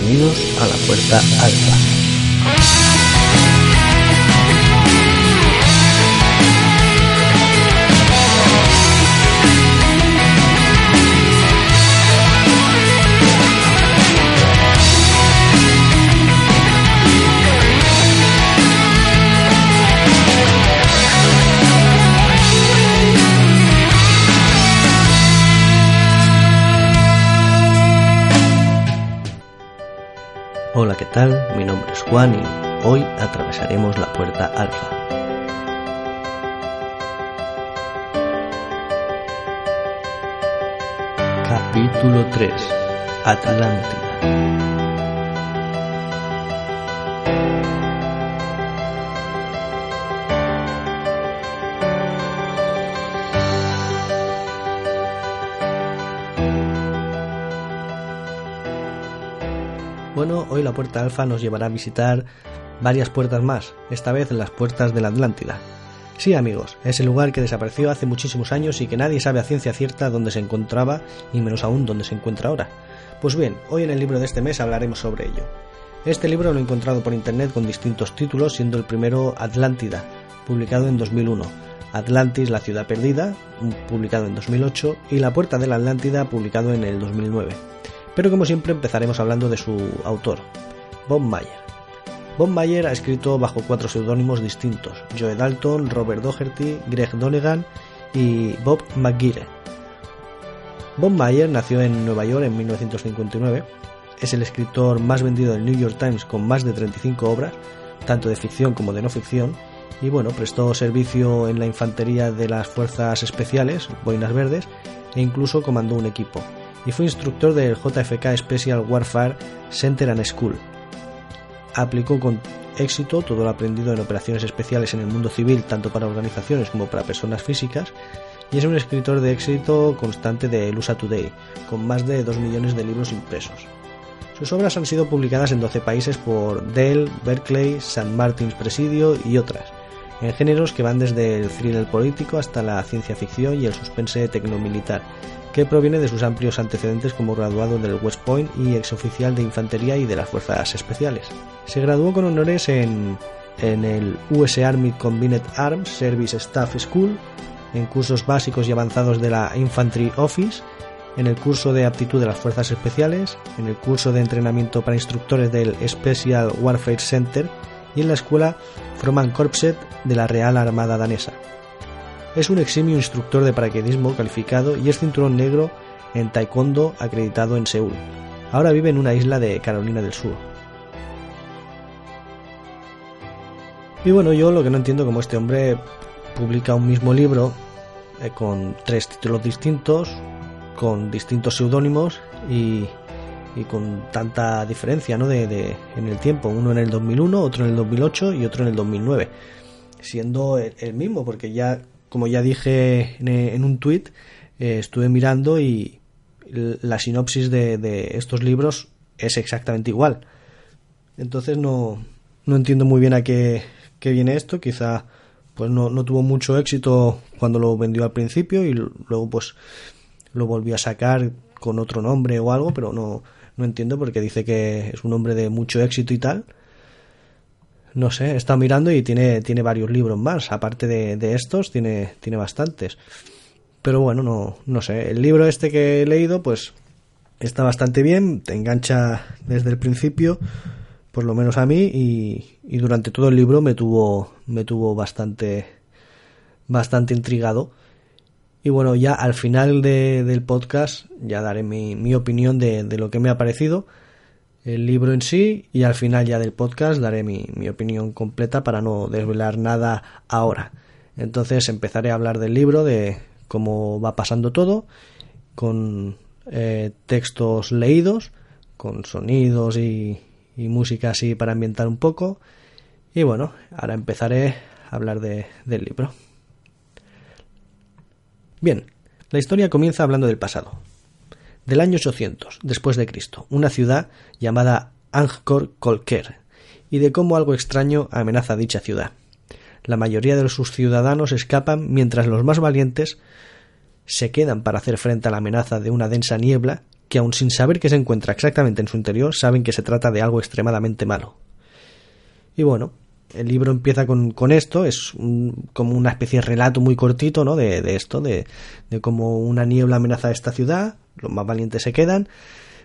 bienvenidos a la Puerta Alfa. ¿Qué tal? Mi nombre es Juan y hoy atravesaremos la Puerta Alfa. Capítulo 3 Atlántida Hoy la puerta alfa nos llevará a visitar varias puertas más, esta vez las puertas de la Atlántida. Sí, amigos, es el lugar que desapareció hace muchísimos años y que nadie sabe a ciencia cierta dónde se encontraba y menos aún dónde se encuentra ahora. Pues bien, hoy en el libro de este mes hablaremos sobre ello. Este libro lo he encontrado por internet con distintos títulos, siendo el primero Atlántida, publicado en 2001, Atlantis, la ciudad perdida, publicado en 2008, y La puerta de la Atlántida, publicado en el 2009 pero como siempre empezaremos hablando de su autor, Bob Mayer. Bob Mayer ha escrito bajo cuatro seudónimos distintos, Joe Dalton, Robert Doherty, Greg Donegan y Bob McGuire. Bob Mayer nació en Nueva York en 1959, es el escritor más vendido del New York Times con más de 35 obras, tanto de ficción como de no ficción, y bueno, prestó servicio en la infantería de las fuerzas especiales, boinas verdes, e incluso comandó un equipo, y fue instructor del JFK Special Warfare Center and School. Aplicó con éxito todo lo aprendido en operaciones especiales en el mundo civil, tanto para organizaciones como para personas físicas, y es un escritor de éxito constante de USA Today, con más de 2 millones de libros impresos. Sus obras han sido publicadas en 12 países por Dell, Berkeley, St. Martin's Presidio y otras, en géneros que van desde el thriller político hasta la ciencia ficción y el suspense tecnomilitar, que proviene de sus amplios antecedentes como graduado del West Point y exoficial de infantería y de las fuerzas especiales. Se graduó con honores en, en el US Army Combined Arms Service Staff School, en cursos básicos y avanzados de la Infantry Office, en el curso de aptitud de las fuerzas especiales, en el curso de entrenamiento para instructores del Special Warfare Center y en la escuela Froman Korpset de la Real Armada Danesa. Es un eximio instructor de paracaidismo calificado y es cinturón negro en taekwondo acreditado en Seúl. Ahora vive en una isla de Carolina del Sur. Y bueno, yo lo que no entiendo como este hombre publica un mismo libro eh, con tres títulos distintos, con distintos seudónimos y, con tanta diferencia ¿no? de, en el tiempo, uno en el 2001, otro en el 2008 y otro en el 2009, siendo el mismo, porque ya como ya dije en, un tweet, eh, estuve mirando y la sinopsis de, de, estos libros es exactamente igual. Entonces no, no entiendo muy bien a qué, qué viene esto. Quizá pues no, no, tuvo mucho éxito cuando lo vendió al principio y luego pues lo volvió a sacar con otro nombre o algo, pero no, no entiendo porque dice que es un hombre de mucho éxito y tal no sé, he estado mirando y tiene, tiene varios libros más. Aparte de, de estos, tiene, tiene bastantes. Pero bueno, no, no sé. El libro este que he leído, pues está bastante bien, te engancha desde el principio, por lo menos a mí, y, y durante todo el libro me tuvo, me tuvo bastante, bastante intrigado. Y bueno, ya al final de, del podcast ya daré mi, mi opinión de, de, lo que me ha parecido. El libro en sí y al final ya del podcast daré mi, mi opinión completa para no desvelar nada ahora. Entonces empezaré a hablar del libro, de cómo va pasando todo, con eh, textos leídos, con sonidos y, y, música así para ambientar un poco. Y bueno, ahora empezaré a hablar de, del libro. Bien, la historia comienza hablando del pasado. Del año 800, después de Cristo, una ciudad llamada Angkor Kolker, y de cómo algo extraño amenaza dicha ciudad. La mayoría de sus ciudadanos escapan mientras los más valientes se quedan para hacer frente a la amenaza de una densa niebla que, aun sin saber qué se encuentra exactamente en su interior, saben que se trata de algo extremadamente malo. Y bueno, el libro empieza con, con esto, es como una especie de relato muy cortito, ¿no? De, de esto, de, de cómo una niebla amenaza a esta ciudad, los más valientes se quedan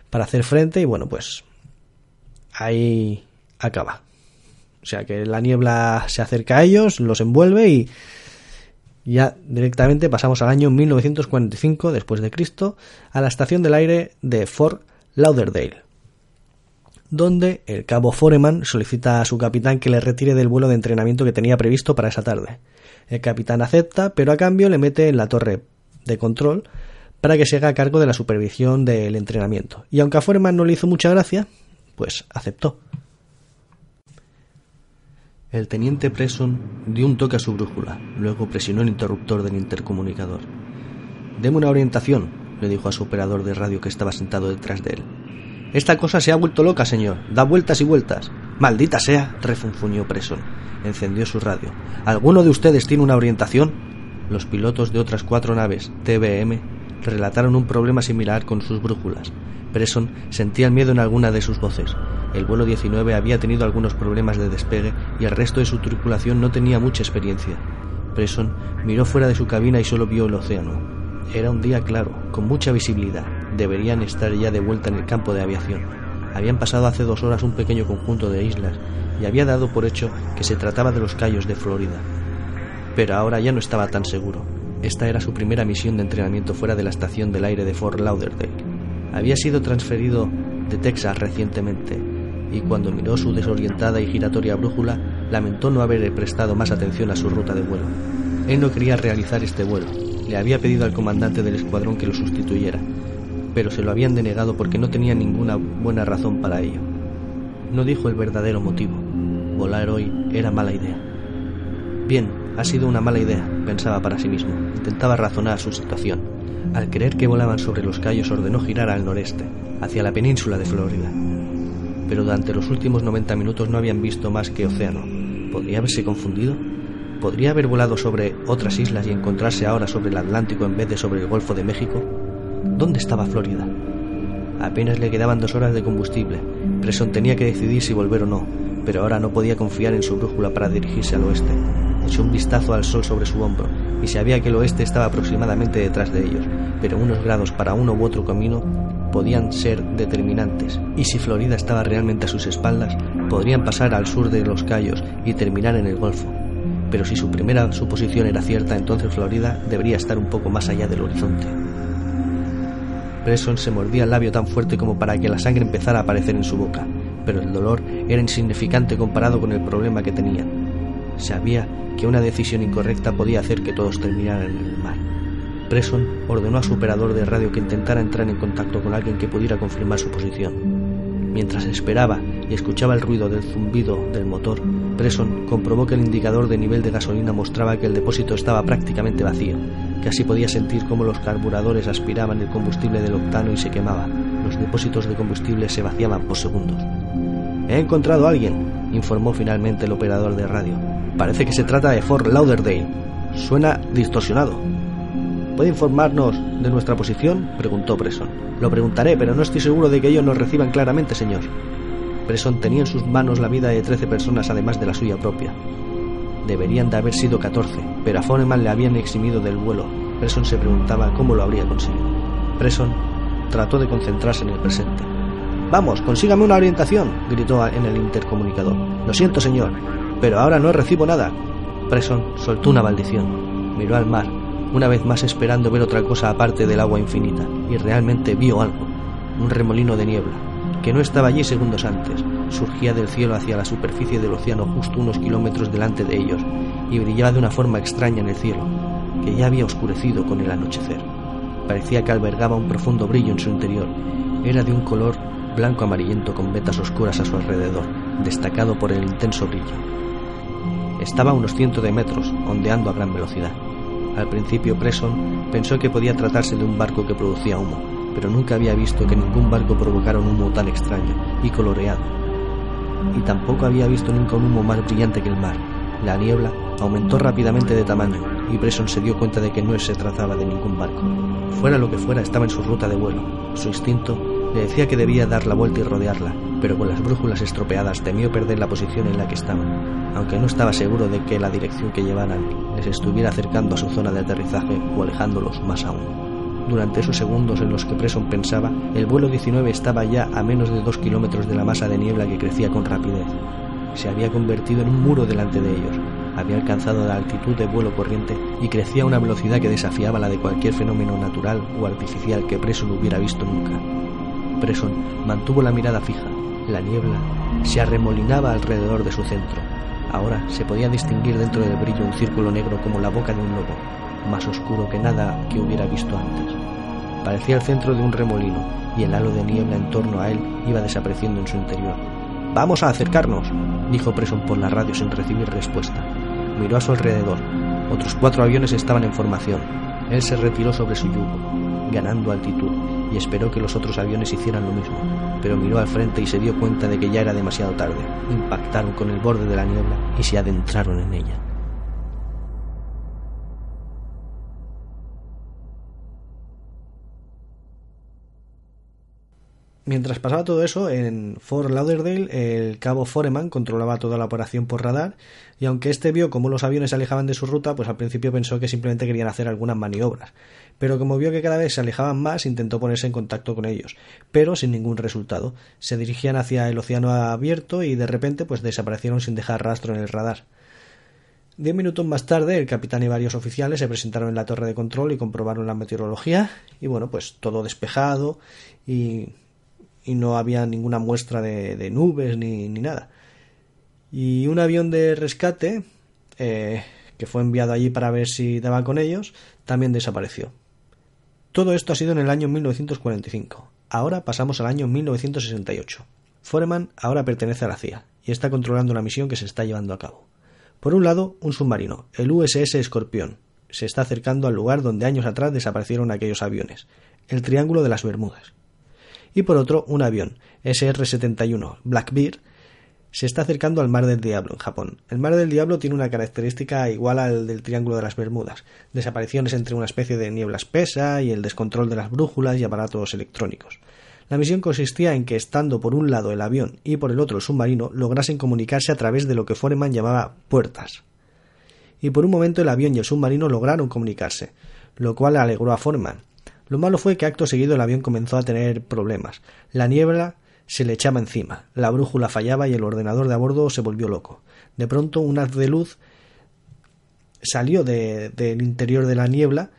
para hacer frente y bueno, pues ahí acaba. O sea que la niebla se acerca a ellos, los envuelve y ya directamente pasamos al año 1945 después de Cristo a la estación del aire de Fort Lauderdale, donde el cabo Foreman solicita a su capitán que le retire del vuelo de entrenamiento que tenía previsto para esa tarde. El capitán acepta, pero a cambio le mete en la torre de control para que se haga cargo de la supervisión del entrenamiento. Y aunque a Foreman no le hizo mucha gracia, pues aceptó. El teniente Presson dio un toque a su brújula, luego presionó el interruptor del intercomunicador. Deme una orientación, le dijo a su operador de radio que estaba sentado detrás de él. Esta cosa se ha vuelto loca, señor. Da vueltas y vueltas. Maldita sea, refunfuñó Presson. Encendió su radio. ¿Alguno de ustedes tiene una orientación? Los pilotos de otras cuatro naves, TBM, relataron un problema similar con sus brújulas. Presson sentía el miedo en alguna de sus voces. El vuelo 19 había tenido algunos problemas de despegue y el resto de su tripulación no tenía mucha experiencia. Presson miró fuera de su cabina y solo vio el océano. Era un día claro, con mucha visibilidad. Deberían estar ya de vuelta en el campo de aviación. Habían pasado hace dos horas un pequeño conjunto de islas y había dado por hecho que se trataba de los Cayos de Florida. Pero ahora ya no estaba tan seguro. Esta era su primera misión de entrenamiento fuera de la estación del aire de Fort Lauderdale. Había sido transferido de Texas recientemente y cuando miró su desorientada y giratoria brújula, lamentó no haber prestado más atención a su ruta de vuelo. Él no quería realizar este vuelo. Le había pedido al comandante del escuadrón que lo sustituyera, pero se lo habían denegado porque no tenía ninguna buena razón para ello. No dijo el verdadero motivo. Volar hoy era mala idea. Bien, ha sido una mala idea, pensaba para sí mismo. Intentaba razonar su situación. Al creer que volaban sobre los callos ordenó girar al noreste, hacia la península de Florida pero durante los últimos 90 minutos no habían visto más que océano. ¿Podría haberse confundido? ¿Podría haber volado sobre otras islas y encontrarse ahora sobre el Atlántico en vez de sobre el Golfo de México? ¿Dónde estaba Florida? Apenas le quedaban dos horas de combustible. Presson tenía que decidir si volver o no, pero ahora no podía confiar en su brújula para dirigirse al oeste. Echó un vistazo al sol sobre su hombro y sabía que el oeste estaba aproximadamente detrás de ellos, pero unos grados para uno u otro camino podían ser determinantes, y si Florida estaba realmente a sus espaldas, podrían pasar al sur de los Cayos y terminar en el Golfo. Pero si su primera suposición era cierta, entonces Florida debería estar un poco más allá del horizonte. Presson se mordía el labio tan fuerte como para que la sangre empezara a aparecer en su boca, pero el dolor era insignificante comparado con el problema que tenían. Sabía que una decisión incorrecta podía hacer que todos terminaran en el mar. Presson ordenó a su operador de radio que intentara entrar en contacto con alguien que pudiera confirmar su posición. Mientras esperaba y escuchaba el ruido del zumbido del motor, Presson comprobó que el indicador de nivel de gasolina mostraba que el depósito estaba prácticamente vacío, que así podía sentir cómo los carburadores aspiraban el combustible del octano y se quemaba. Los depósitos de combustible se vaciaban por segundos. He encontrado a alguien, informó finalmente el operador de radio. Parece que se trata de Fort Lauderdale. Suena distorsionado. ¿Puede informarnos de nuestra posición? preguntó Presson. Lo preguntaré, pero no estoy seguro de que ellos nos reciban claramente, señor. Presson tenía en sus manos la vida de trece personas además de la suya propia. Deberían de haber sido catorce, pero a Foreman le habían eximido del vuelo. Presson se preguntaba cómo lo habría conseguido. Presson trató de concentrarse en el presente. Vamos, consígame una orientación, gritó en el intercomunicador. Lo siento, señor, pero ahora no recibo nada. Presson soltó una maldición. Miró al mar una vez más esperando ver otra cosa aparte del agua infinita, y realmente vio algo, un remolino de niebla. que no estaba allí segundos antes. Surgía del cielo hacia la superficie del océano justo unos kilómetros delante de ellos y brillaba de una forma extraña en el cielo, que ya había oscurecido con el anochecer. Parecía que albergaba un profundo brillo en su interior. Era de un color blanco amarillento con vetas oscuras a su alrededor, destacado por el intenso brillo. Estaba a unos cientos de metros, ondeando a gran velocidad. Al principio Presson pensó que podía tratarse de un barco que producía humo, pero nunca había visto que ningún barco provocara un humo tan extraño y coloreado. Y tampoco había visto nunca un humo más brillante que el mar. La niebla aumentó rápidamente de tamaño y Presson se dio cuenta de que no se trataba de ningún barco. Fuera lo que fuera, estaba en su ruta de vuelo. Su instinto le decía que debía dar la vuelta y rodearla, pero con las brújulas estropeadas temió perder la posición en la que estaban, aunque no estaba seguro de que la dirección que llevaran les estuviera acercando a su zona de aterrizaje o alejándolos más aún. Durante esos segundos en los que Presson pensaba, el vuelo 19 estaba ya a menos de dos kilómetros de la masa de niebla que crecía con rapidez. Se había convertido en un muro delante de ellos. Había alcanzado la altitud de vuelo corriente y crecía a una velocidad que desafiaba la de cualquier fenómeno natural o artificial que Presson hubiera visto nunca. Presson mantuvo la mirada fija. La niebla se arremolinaba alrededor de su centro. Ahora se podía distinguir dentro del brillo un círculo negro como la boca de un lobo, más oscuro que nada que hubiera visto antes. Parecía el centro de un remolino y el halo de niebla en torno a él iba desapareciendo en su interior. Vamos a acercarnos, dijo Presson por la radio sin recibir respuesta. Miró a su alrededor. Otros cuatro aviones estaban en formación. Él se retiró sobre su yugo, ganando altitud, y esperó que los otros aviones hicieran lo mismo, pero miró al frente y se dio cuenta de que ya era demasiado tarde. Impactaron con el borde de la niebla y se adentraron en ella. Mientras pasaba todo eso, en Fort Lauderdale el cabo Foreman controlaba toda la operación por radar y aunque este vio cómo los aviones se alejaban de su ruta, pues al principio pensó que simplemente querían hacer algunas maniobras. Pero como vio que cada vez se alejaban más, intentó ponerse en contacto con ellos, pero sin ningún resultado. Se dirigían hacia el océano abierto y de repente pues desaparecieron sin dejar rastro en el radar. Diez minutos más tarde, el capitán y varios oficiales se presentaron en la torre de control y comprobaron la meteorología y bueno, pues todo despejado y y no había ninguna muestra de, nubes ni, nada. Y un avión de rescate, eh, que fue enviado allí para ver si daba con ellos, también desapareció. Todo esto ha sido en el año 1945. Ahora pasamos al año 1968. Foreman ahora pertenece a la CIA y está controlando la misión que se está llevando a cabo. Por un lado, un submarino, el USS Escorpión, se está acercando al lugar donde años atrás desaparecieron aquellos aviones, el Triángulo de las Bermudas y por otro un avión, SR-71 Blackbeard, se está acercando al Mar del Diablo en Japón. El Mar del Diablo tiene una característica igual al del Triángulo de las Bermudas, desapariciones entre una especie de niebla espesa y el descontrol de las brújulas y aparatos electrónicos. La misión consistía en que, estando por un lado el avión y por el otro el submarino, lograsen comunicarse a través de lo que Foreman llamaba puertas. Y por un momento el avión y el submarino lograron comunicarse, lo cual alegró a Foreman, lo malo fue que acto seguido el avión comenzó a tener problemas. La niebla se le echaba encima, la brújula fallaba y el ordenador de a bordo se volvió loco. De pronto un haz de luz salió del interior de la niebla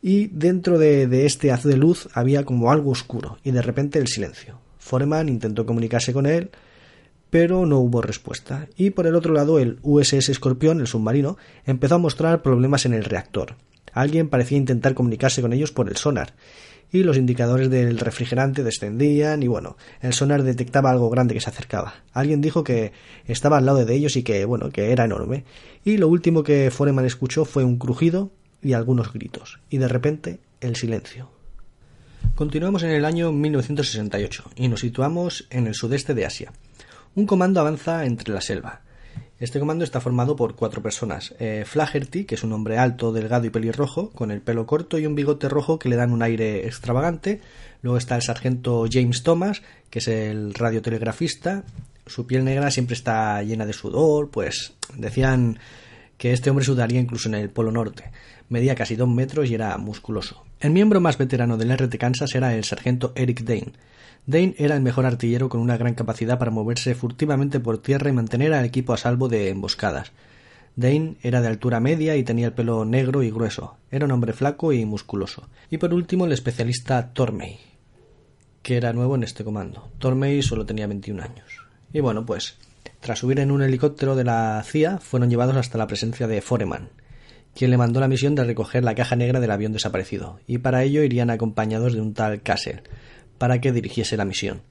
y dentro de, de, este haz de luz había como algo oscuro y de repente el silencio. Foreman intentó comunicarse con él, pero no hubo respuesta. Y por el otro lado el USS Escorpión, el submarino, empezó a mostrar problemas en el reactor. Alguien parecía intentar comunicarse con ellos por el sonar, y los indicadores del refrigerante descendían y bueno, el sonar detectaba algo grande que se acercaba. Alguien dijo que estaba al lado de ellos y que bueno, que era enorme. Y lo último que Foreman escuchó fue un crujido y algunos gritos, y de repente el silencio. Continuamos en el año 1968 y nos situamos en el sudeste de Asia. Un comando avanza entre la selva. Este comando está formado por cuatro personas. Eh, Flaherty, que es un hombre alto, delgado y pelirrojo, con el pelo corto y un bigote rojo que le dan un aire extravagante. Luego está el sargento James Thomas, que es el radiotelegrafista. Su piel negra siempre está llena de sudor, pues decían que este hombre sudaría incluso en el Polo Norte. Medía casi dos metros y era musculoso. El miembro más veterano del RT Kansas era el sargento Eric Dane Dane era el mejor artillero con una gran capacidad para moverse furtivamente por tierra y mantener al equipo a salvo de emboscadas. Dane era de altura media y tenía el pelo negro y grueso. Era un hombre flaco y musculoso. Y por último el especialista Tormey, que era nuevo en este comando. Tormey solo tenía 21 años. Y bueno, pues, tras subir en un helicóptero de la CIA, fueron llevados hasta la presencia de Foreman, quien le mandó la misión de recoger la caja negra del avión desaparecido, y para ello irían acompañados de un tal Castle, para que dirigiese la misión.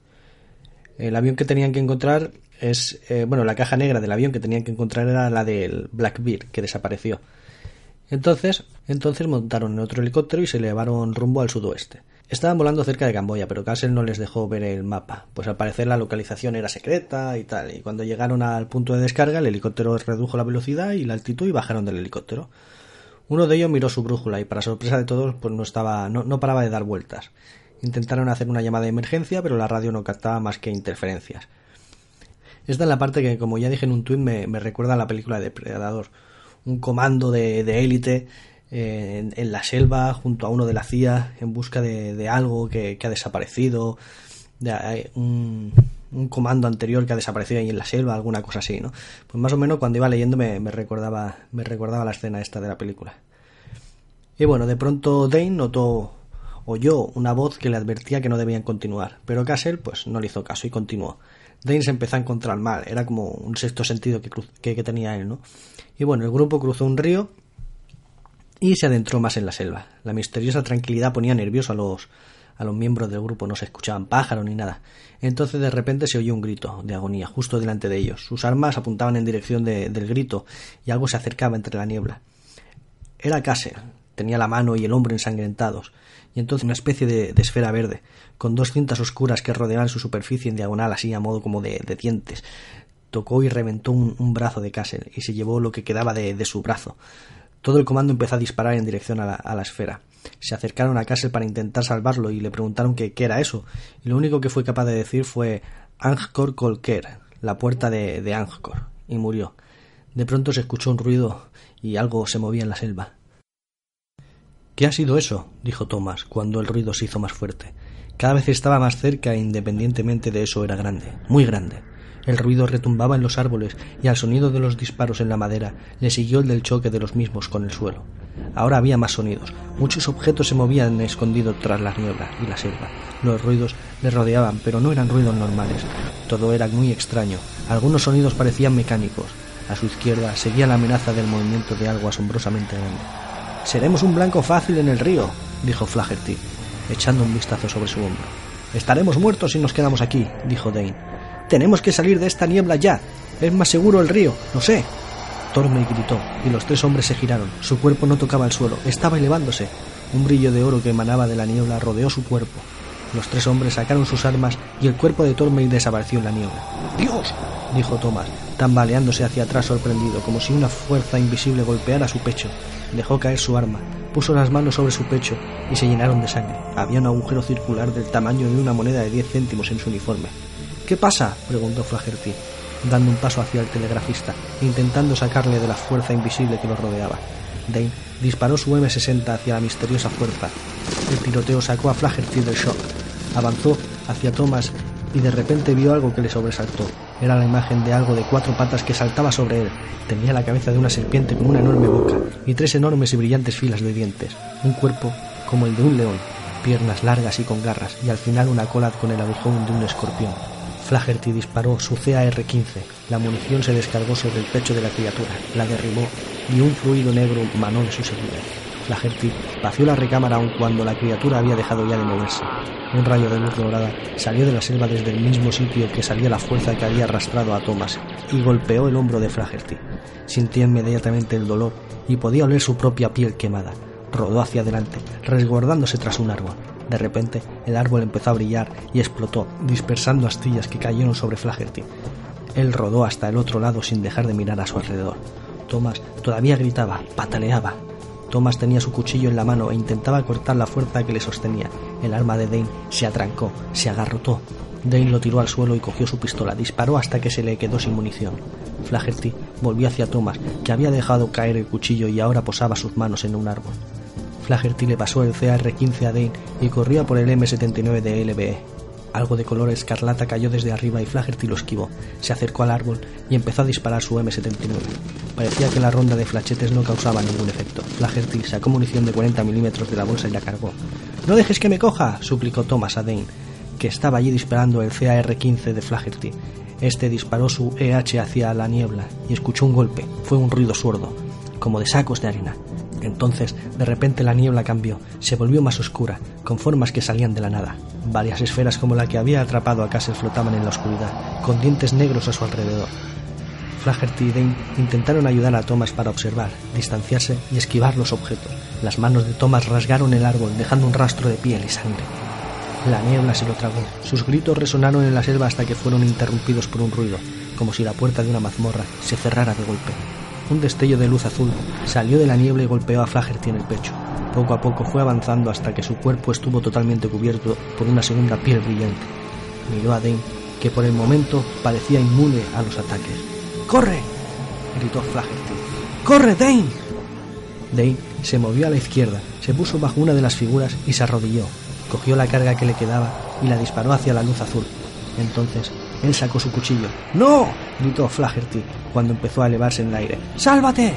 El avión que tenían que encontrar es, eh, bueno, la caja negra del avión que tenían que encontrar era la del Blackbeard, que desapareció. Entonces, entonces montaron en otro helicóptero y se elevaron rumbo al sudoeste. Estaban volando cerca de Camboya, pero Castle no les dejó ver el mapa, pues al parecer la localización era secreta y tal, y cuando llegaron al punto de descarga el helicóptero redujo la velocidad y la altitud y bajaron del helicóptero. Uno de ellos miró su brújula y para sorpresa de todos pues no estaba no, no paraba de dar vueltas. Intentaron hacer una llamada de emergencia, pero la radio no captaba más que interferencias. Esta es la parte que, como ya dije en un tuit, me, me recuerda a la película de Depredador. Un comando de élite eh, en, la selva junto a uno de la CIA en busca de, algo que, ha desaparecido, de, un, comando anterior que ha desaparecido ahí en la selva, alguna cosa así, ¿no? Pues más o menos cuando iba leyendo me, recordaba, me recordaba la escena esta de la película. Y bueno, de pronto Dane notó, oyó una voz que le advertía que no debían continuar, pero Castle pues no le hizo caso y continuó. Dane se empezó a encontrar mal, era como un sexto sentido que, que tenía él, ¿no? Y bueno, el grupo cruzó un río y se adentró más en la selva. La misteriosa tranquilidad ponía nervioso a los, a los miembros del grupo, no se escuchaban pájaros ni nada. Entonces de repente se oyó un grito de agonía justo delante de ellos. Sus armas apuntaban en dirección del grito y algo se acercaba entre la niebla. Era Casser. Tenía la mano y el hombro ensangrentados, y entonces una especie de, esfera verde, con dos cintas oscuras que rodeaban su superficie en diagonal, así a modo como de, dientes. Tocó y reventó un, brazo de Casser y se llevó lo que quedaba de su brazo. Todo el comando empezó a disparar en dirección a la, esfera. Se acercaron a Castle para intentar salvarlo y le preguntaron qué era eso, y lo único que fue capaz de decir fue Angkor Kolker, la puerta de Angkor, y murió. De pronto se escuchó un ruido y algo se movía en la selva. ¿Qué ha sido eso? dijo Thomas, cuando el ruido se hizo más fuerte. Cada vez estaba más cerca e independientemente de eso era grande, muy grande. El ruido retumbaba en los árboles y al sonido de los disparos en la madera le siguió el del choque de los mismos con el suelo. Ahora había más sonidos. Muchos objetos se movían escondidos tras las nieblas y la selva. Los ruidos le rodeaban, pero no eran ruidos normales. Todo era muy extraño. Algunos sonidos parecían mecánicos. A su izquierda seguía la amenaza del movimiento de algo asombrosamente grande. Seremos un blanco fácil en el río, dijo Flaherty, echando un vistazo sobre su hombro. Estaremos muertos si nos quedamos aquí, dijo Dane. Tenemos que salir de esta niebla ya. Es más seguro el río, no sé. Tormey gritó, y los tres hombres se giraron. Su cuerpo no tocaba el suelo, estaba elevándose. Un brillo de oro que emanaba de la niebla rodeó su cuerpo. Los tres hombres sacaron sus armas y el cuerpo de Tormey desapareció en la niebla. ¡Dios! dijo Thomas, tambaleándose hacia atrás sorprendido, como si una fuerza invisible golpeara su pecho. Dejó caer su arma, puso las manos sobre su pecho y se llenaron de sangre. Había un agujero circular del tamaño de una moneda de diez céntimos en su uniforme. ¿Qué pasa? preguntó Flaherty, dando un paso hacia el telegrafista, intentando sacarle de la fuerza invisible que lo rodeaba. Dane disparó su M60 hacia la misteriosa fuerza. El tiroteo sacó a Flaherty del shock. Avanzó hacia Thomas y de repente vio algo que le sobresaltó. Era la imagen de algo de cuatro patas que saltaba sobre él. Tenía la cabeza de una serpiente con una enorme boca y tres enormes y brillantes filas de dientes. Un cuerpo como el de un león, piernas largas y con garras, y al final una cola con el agujón de un escorpión. Flaherty disparó su CAR-15. La munición se descargó sobre el pecho de la criatura, la derribó y un fluido negro manó en su seguida. Flaherty vació la recámara aun cuando la criatura había dejado ya de moverse. Un rayo de luz dorada salió de la selva desde el mismo sitio que salía la fuerza que había arrastrado a Thomas y golpeó el hombro de Flaherty. Sintió inmediatamente el dolor y podía oler su propia piel quemada. Rodó hacia adelante, resguardándose tras un árbol. De repente, el árbol empezó a brillar y explotó, dispersando astillas que cayeron sobre Flaherty. Él rodó hasta el otro lado sin dejar de mirar a su alrededor. Thomas todavía gritaba, pataleaba. Thomas tenía su cuchillo en la mano e intentaba cortar la fuerza que le sostenía. El arma de Dane se atrancó, se agarrotó. Dane lo tiró al suelo y cogió su pistola. Disparó hasta que se le quedó sin munición. Flaherty volvió hacia Thomas, que había dejado caer el cuchillo y ahora posaba sus manos en un árbol. Flaherty le pasó el CR-15 a Dane y corría por el M79 de LBE. Algo de color escarlata cayó desde arriba y Flaherty lo esquivó. Se acercó al árbol y empezó a disparar su M79. Parecía que la ronda de flachetes no causaba ningún efecto. Flaherty sacó munición de 40 milímetros de la bolsa y la cargó. No dejes que me coja, suplicó Thomas a Dane, que estaba allí disparando el CAR-15 de Flaherty. Este disparó su EH hacia la niebla y escuchó un golpe. Fue un ruido sordo, como de sacos de harina. Entonces, de repente la niebla cambió, se volvió más oscura, con formas que salían de la nada. Varias esferas como la que había atrapado a Castle flotaban en la oscuridad, con dientes negros a su alrededor. Flaherty y Dane intentaron ayudar a Thomas para observar, distanciarse y esquivar los objetos. Las manos de Thomas rasgaron el árbol, dejando un rastro de piel y sangre. La niebla se lo tragó. Sus gritos resonaron en la selva hasta que fueron interrumpidos por un ruido, como si la puerta de una mazmorra se cerrara de golpe. Un destello de luz azul salió de la niebla y golpeó a Flaherty en el pecho. Poco a poco fue avanzando hasta que su cuerpo estuvo totalmente cubierto por una segunda piel brillante. Miró a Dane, que por el momento parecía inmune a los ataques. ¡Corre! gritó Flaherty. ¡Corre, Dane! Dane se movió a la izquierda, se puso bajo una de las figuras y se arrodilló. Cogió la carga que le quedaba y la disparó hacia la luz azul. Entonces él sacó su cuchillo. ¡No! Gritó Flaherty cuando empezó a elevarse en el aire. ¡Sálvate!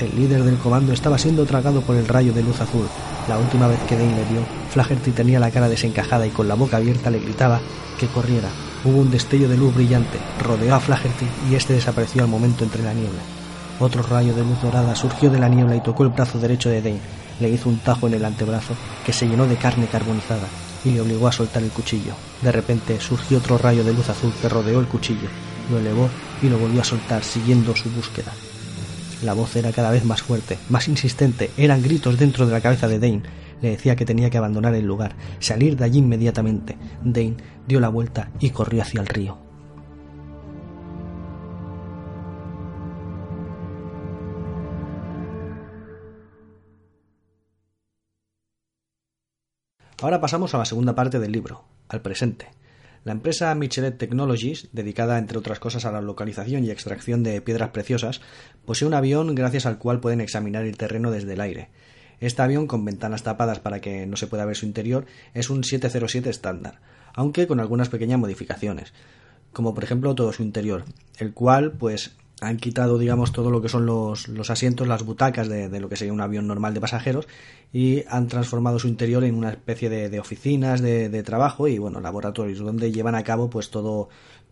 El líder del comando estaba siendo tragado por el rayo de luz azul. La última vez que Dane le vio, Flaherty tenía la cara desencajada y con la boca abierta le gritaba que corriera. Hubo un destello de luz brillante, rodeó a Flaherty y este desapareció al momento entre la niebla. Otro rayo de luz dorada surgió de la niebla y tocó el brazo derecho de Dane. Le hizo un tajo en el antebrazo que se llenó de carne carbonizada y le obligó a soltar el cuchillo. De repente surgió otro rayo de luz azul que rodeó el cuchillo, lo elevó y lo volvió a soltar siguiendo su búsqueda. La voz era cada vez más fuerte, más insistente, eran gritos dentro de la cabeza de Dane. Le decía que tenía que abandonar el lugar, salir de allí inmediatamente. Dane dio la vuelta y corrió hacia el río. Ahora pasamos a la segunda parte del libro, al presente. La empresa Michelet Technologies, dedicada entre otras cosas a la localización y extracción de piedras preciosas, posee un avión gracias al cual pueden examinar el terreno desde el aire. Este avión, con ventanas tapadas para que no se pueda ver su interior, es un 707 estándar, aunque con algunas pequeñas modificaciones, como por ejemplo todo su interior, el cual pues han quitado, digamos, todo lo que son los, asientos, las butacas de, lo que sería un avión normal de pasajeros y han transformado su interior en una especie de, oficinas de, de, trabajo y, bueno, laboratorios donde llevan a cabo, pues, todo,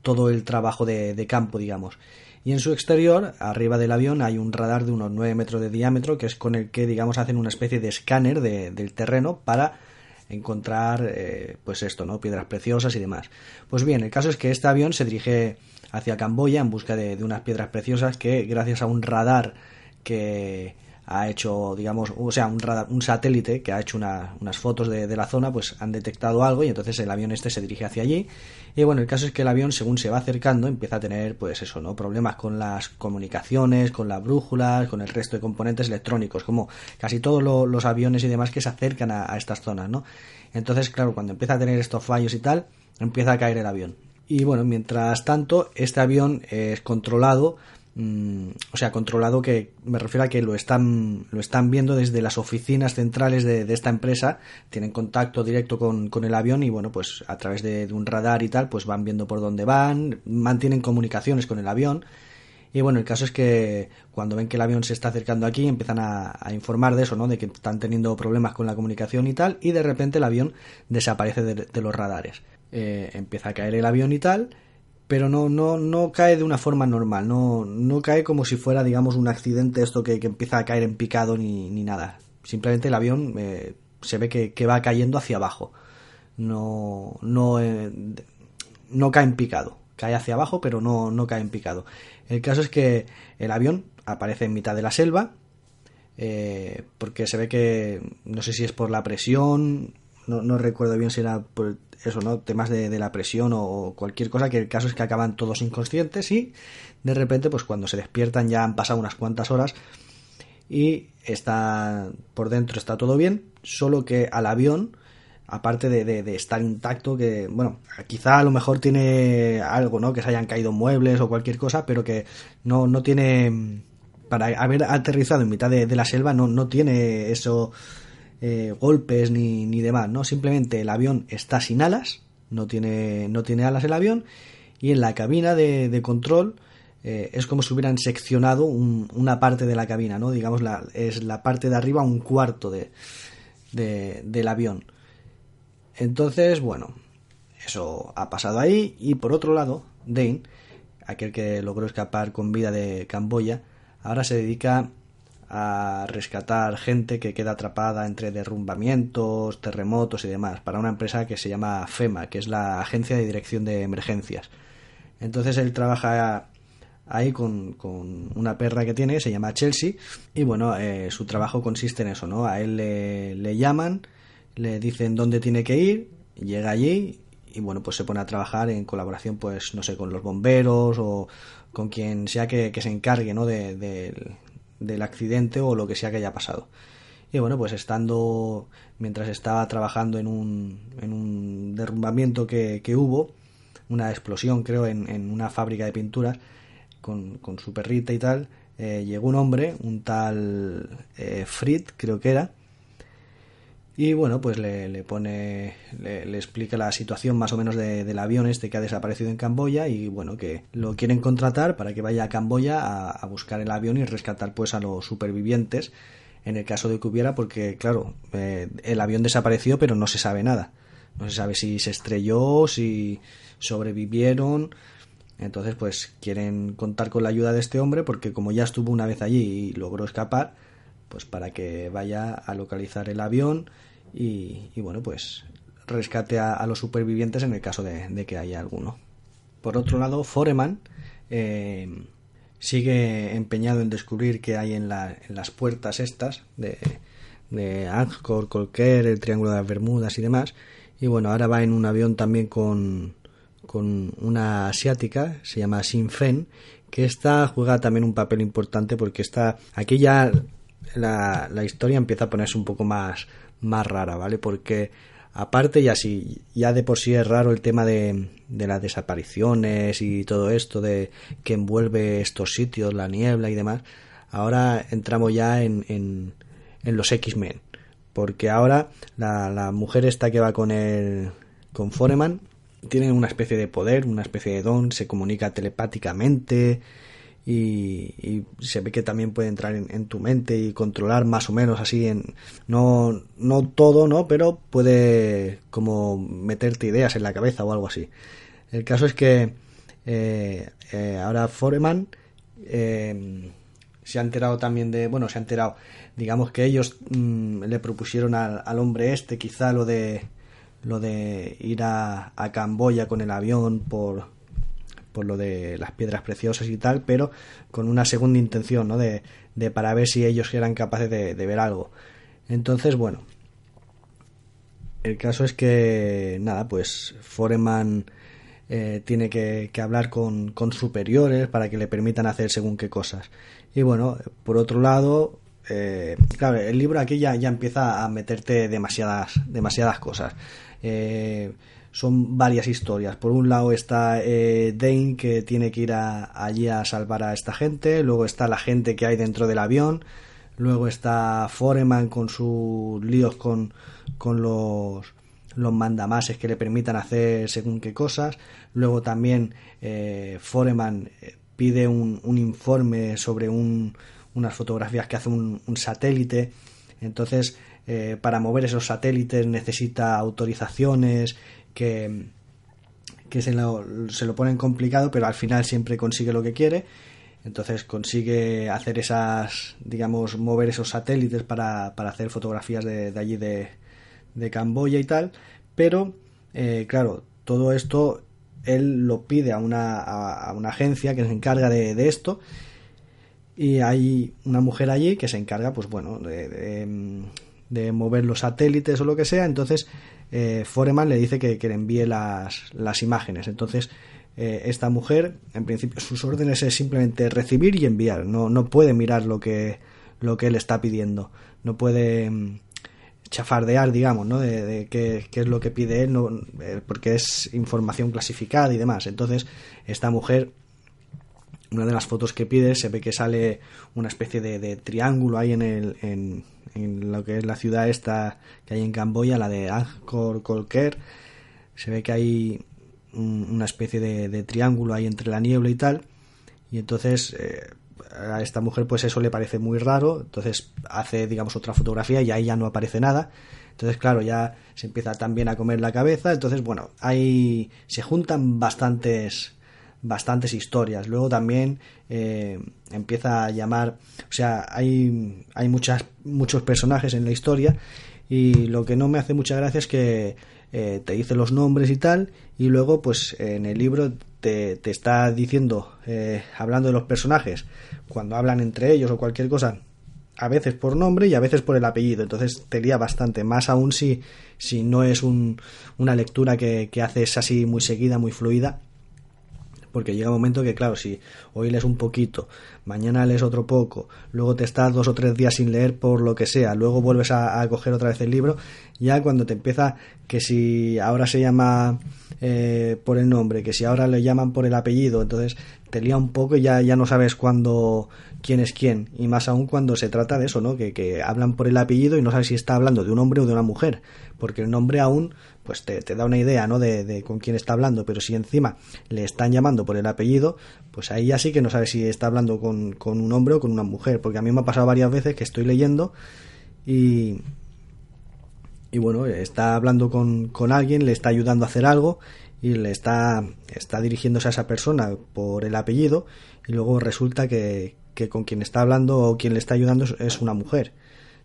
todo el trabajo de, campo, digamos. Y en su exterior, arriba del avión, hay un radar de unos 9 metros de diámetro que es con el que, digamos, hacen una especie de escáner del terreno para encontrar, eh, pues esto, ¿no? Piedras preciosas y demás. Pues bien, el caso es que este avión se dirige hacia Camboya en busca de, unas piedras preciosas que gracias a un radar que ha hecho, digamos, o sea, un, radar, un satélite que ha hecho una, unas fotos de, la zona, pues han detectado algo y entonces el avión este se dirige hacia allí. Y bueno, el caso es que el avión, según se va acercando, empieza a tener, pues eso, ¿no? Problemas con las comunicaciones, con las brújulas, con el resto de componentes electrónicos, como casi todos lo, los aviones y demás que se acercan a, a estas zonas, ¿no? Entonces, claro, cuando empieza a tener estos fallos y tal, empieza a caer el avión. Y bueno, mientras tanto, este avión es controlado, mmm, o sea, controlado que me refiero a que lo están, lo están viendo desde las oficinas centrales de, esta empresa, tienen contacto directo con, con, el avión y bueno, pues a través de, un radar y tal, pues van viendo por dónde van, mantienen comunicaciones con el avión. Y bueno, el caso es que cuando ven que el avión se está acercando aquí, empiezan a, informar de eso, ¿no? De que están teniendo problemas con la comunicación y tal, y de repente el avión desaparece de, de los radares eh, empieza a caer el avión y tal, pero no, no, no cae de una forma normal, no, no cae como si fuera, digamos, un accidente esto que, que empieza a caer en picado ni, ni nada. Simplemente el avión eh, se ve que, que, va cayendo hacia abajo. No, no, eh, no cae en picado. Cae hacia abajo, pero no, no cae en picado. El caso es que el avión aparece en mitad de la selva, eh, porque se ve que, no sé si es por la presión, no, no recuerdo bien si era por eso, ¿no? Temas de, la presión o cualquier cosa, que el caso es que acaban todos inconscientes y de repente, pues cuando se despiertan ya han pasado unas cuantas horas y está por dentro está todo bien, solo que al avión, aparte de estar intacto, que, bueno, quizá a lo mejor tiene algo, ¿no? Que se hayan caído muebles o cualquier cosa, pero que no, no tiene, para haber aterrizado en mitad de, de la selva, no, no tiene eso eh, golpes ni, ni demás, ¿no? Simplemente el avión está sin alas, no tiene, no tiene alas el avión, y en la cabina de, de control eh, es como si hubieran seccionado un, una parte de la cabina, ¿no? Digamos, la, es la parte de arriba, un cuarto de, de, del avión. Entonces, bueno, eso ha pasado ahí. Y por otro lado, Dane, aquel que logró escapar con vida de Camboya, ahora se dedica a rescatar gente que queda atrapada entre derrumbamientos, terremotos y demás, para una empresa que se llama FEMA, que es la Agencia de Dirección de Emergencias. Entonces él trabaja ahí con, una perra que tiene, se llama Chelsea, y bueno, eh, su trabajo consiste en eso, ¿no? A él le, le, llaman, le dicen dónde tiene que ir, llega allí y bueno, pues se pone a trabajar en colaboración, pues no sé, con los bomberos o con quien sea que, se encargue, ¿no? De, del accidente o lo que sea que haya pasado. Y bueno, pues estando, mientras estaba trabajando en un, en un derrumbamiento que, que hubo, una explosión creo en, en una fábrica de pinturas, con, con su perrita y tal, eh, llegó un hombre, un tal eh, creo que era, y bueno, pues le, le pone, le, explica la situación más o menos del avión este que ha desaparecido en Camboya y bueno, que lo quieren contratar para que vaya a Camboya a, buscar el avión y rescatar pues a los supervivientes en el caso de que hubiera, porque claro, eh, el avión desapareció pero no se sabe nada. No se sabe si se estrelló, si sobrevivieron. Entonces pues quieren contar con la ayuda de este hombre porque como ya estuvo una vez allí y logró escapar, pues para que vaya a localizar el avión y, bueno, pues rescate a, los supervivientes en el caso de, que haya alguno. Por otro lado, Foreman eh, sigue empeñado en descubrir qué hay en, las puertas estas de, de Angkor, Colquer, el Triángulo de las Bermudas y demás. Y bueno, ahora va en un avión también con, con una asiática, se llama Sin Fen, que esta juega también un papel importante porque está aquí ya la, la historia empieza a ponerse un poco más, más rara, ¿vale? Porque aparte ya si ya de por sí es raro el tema de, de las desapariciones y todo esto de que envuelve estos sitios, la niebla y demás, ahora entramos ya en, en, en los X-Men. Porque ahora la, la mujer esta que va con el con Foreman tiene una especie de poder, una especie de don, se comunica telepáticamente, y, se ve que también puede entrar en, tu mente y controlar más o menos así en no no todo no pero puede como meterte ideas en la cabeza o algo así. El caso es que eh, eh, ahora Foreman eh, se ha enterado también de bueno se ha enterado digamos que ellos mm, le propusieron al, al, hombre este quizá lo de lo de ir a, a Camboya con el avión por por lo de las piedras preciosas y tal, pero con una segunda intención, ¿no? De, de para ver si ellos eran capaces de, ver algo. Entonces, bueno, el caso es que, nada, pues Foreman eh, tiene que, hablar con, con, superiores para que le permitan hacer según qué cosas. Y bueno, por otro lado, eh, claro, el libro aquí ya, ya empieza a meterte demasiadas, demasiadas cosas. Eh, son varias historias. Por un lado está eh, Dane que tiene que ir allí a salvar a esta gente, luego está la gente que hay dentro del avión, luego está Foreman con sus líos con, con los, los mandamases que le permitan hacer según qué cosas, luego también eh, Foreman eh, pide un, un informe sobre un, unas fotografías que hace un, un satélite, entonces eh, para mover esos satélites necesita autorizaciones que, que se, lo, se lo ponen complicado, pero al final siempre consigue lo que quiere. Entonces consigue hacer esas, digamos, mover esos satélites para, para hacer fotografías de, de allí de, de, Camboya y tal. Pero, eh, claro, todo esto él lo pide a una, a, una agencia que se encarga de, de, esto. Y hay una mujer allí que se encarga, pues bueno, de, de mover los satélites o lo que sea. Entonces eh, Foreman le dice que, le envíe las, las imágenes. Entonces, eh, esta mujer, en principio, sus órdenes es simplemente recibir y enviar. No, no puede mirar lo que, lo que él está pidiendo. No puede mm, chafardear, digamos, ¿no? De, qué, es lo que pide él, no, eh, porque es información clasificada y demás. Entonces, esta mujer una de las fotos que pide se ve que sale una especie de, triángulo ahí en, el, lo que es la ciudad esta que hay en Camboya, la de Angkor Kolker. Se ve que hay una especie de, triángulo ahí entre la niebla y tal. Y entonces, eh, a esta mujer pues eso le parece muy raro, entonces hace digamos otra fotografía y ahí ya no aparece nada. Entonces, claro, ya se empieza también a comer la cabeza. Entonces, bueno, ahí se juntan bastantes bastantes historias. Luego también eh, empieza a llamar, o sea, hay, hay muchas, muchos personajes en la historia y lo que no me hace mucha gracia es que eh, te dice los nombres y tal y luego pues en el libro te, te está diciendo, eh, hablando de los personajes, cuando hablan entre ellos o cualquier cosa, a veces por nombre y a veces por el apellido. Entonces te lía bastante, más aún si, si no es un, una lectura que, que haces así muy seguida, muy fluida porque llega un momento que, claro, si hoy lees un poquito, mañana lees otro poco, luego te estás dos o tres días sin leer por lo que sea, luego vuelves a, coger otra vez el libro, ya cuando te empieza que si ahora se llama eh, por el nombre, que si ahora le llaman por el apellido, entonces te lía un poco y ya, ya no sabes cuándo quién es quién, y más aún cuando se trata de eso, ¿no? Que, que hablan por el apellido y no sabes si está hablando de un hombre o de una mujer, porque el nombre aún pues te, da una idea, ¿no? De, con quién está hablando, pero si encima le están llamando por el apellido, pues ahí ya sí que no sabe si está hablando con, un hombre o con una mujer, porque a mí me ha pasado varias veces que estoy leyendo y, y bueno, está hablando con, con alguien, le está ayudando a hacer algo y le está, está dirigiéndose a esa persona por el apellido y luego resulta que, que con quien está hablando o quien le está ayudando es una mujer.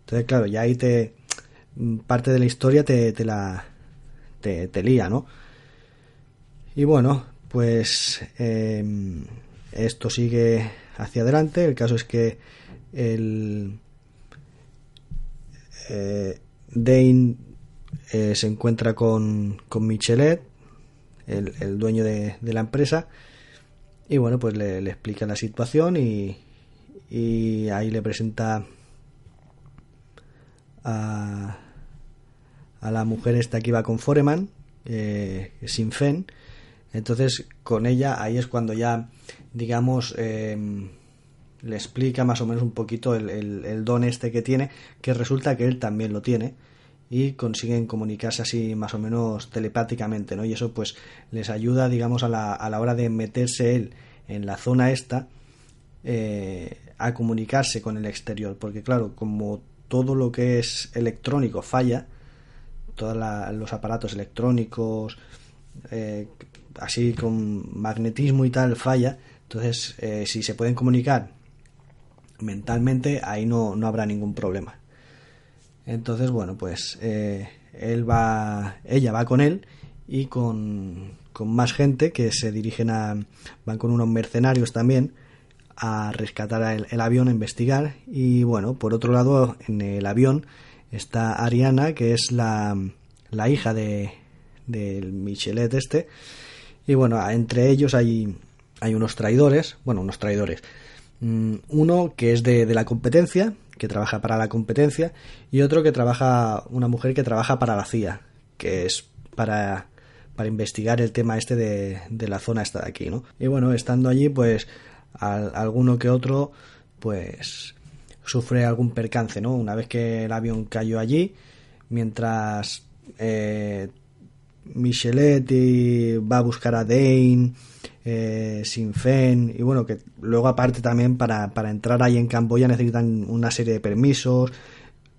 Entonces, claro, ya ahí te parte de la historia te la te, lía, ¿no? Y bueno, pues em, esto sigue hacia adelante. El caso es que el eh, Dane eh, se encuentra con, con Michelet, el, dueño de, la empresa, y bueno, pues le, explica la situación y, y ahí le presenta a, a la mujer esta que iba con Foreman, eh, sin Fen. Entonces, con ella, ahí es cuando ya, digamos, eh, le explica más o menos un poquito el, don este que tiene, que resulta que él también lo tiene y consiguen comunicarse así más o menos telepáticamente, ¿no? Y eso pues les ayuda, digamos, a la, a la hora de meterse él en la zona esta eh, a comunicarse con el exterior, porque claro, como todo lo que es electrónico falla, todos los aparatos electrónicos, eh, así con magnetismo y tal, falla. Entonces, eh, si se pueden comunicar mentalmente, ahí no, no habrá ningún problema. Entonces, bueno, pues eh, él va, ella va con él y con, con más gente que se dirigen a, van con unos mercenarios también a rescatar el avión, a investigar. Y bueno, por otro lado, en el avión está Ariana, que es la, la hija de del Michelet este. Y bueno, entre ellos hay, hay unos traidores, bueno, unos traidores. Mm, uno que es de, de, la competencia, que trabaja para la competencia, y otro que trabaja, una mujer que trabaja para la CIA, que es para, para investigar el tema este de, de la zona esta de aquí, ¿no? Y bueno, estando allí, pues alguno que otro, pues sufre algún percance, ¿no? Una vez que el avión cayó allí, mientras eh, Micheletti va a buscar a Dane, eh, Sinfen, y bueno, que luego aparte también para, para entrar ahí en Camboya necesitan una serie de permisos,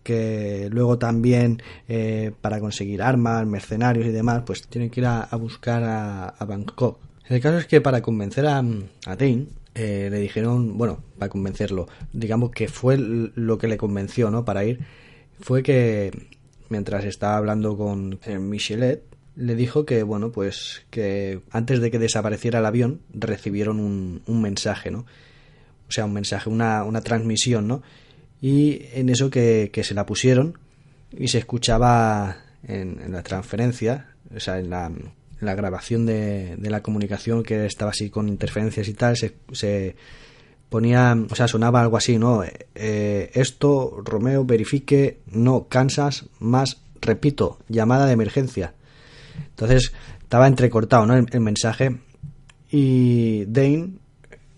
que luego también eh, para conseguir armas, mercenarios y demás, pues tienen que ir a, buscar a, Bangkok. El caso es que para convencer a, a Dane, eh, le dijeron, bueno, para convencerlo, digamos que fue lo que le convenció, ¿no? Para ir, fue que mientras estaba hablando con Michelet, le dijo que, bueno, pues que antes de que desapareciera el avión recibieron un, un mensaje, ¿no? O sea, un mensaje, una, una transmisión, ¿no? Y en eso que, que se la pusieron y se escuchaba en, en la transferencia, o sea, en la, la grabación de, de, la comunicación que estaba así con interferencias y tal, se, se ponía, o sea, sonaba algo así, ¿no? Eh, esto, Romeo, verifique, no, cansas, más, repito, llamada de emergencia. Entonces estaba entrecortado, ¿no? El, mensaje. Y Dane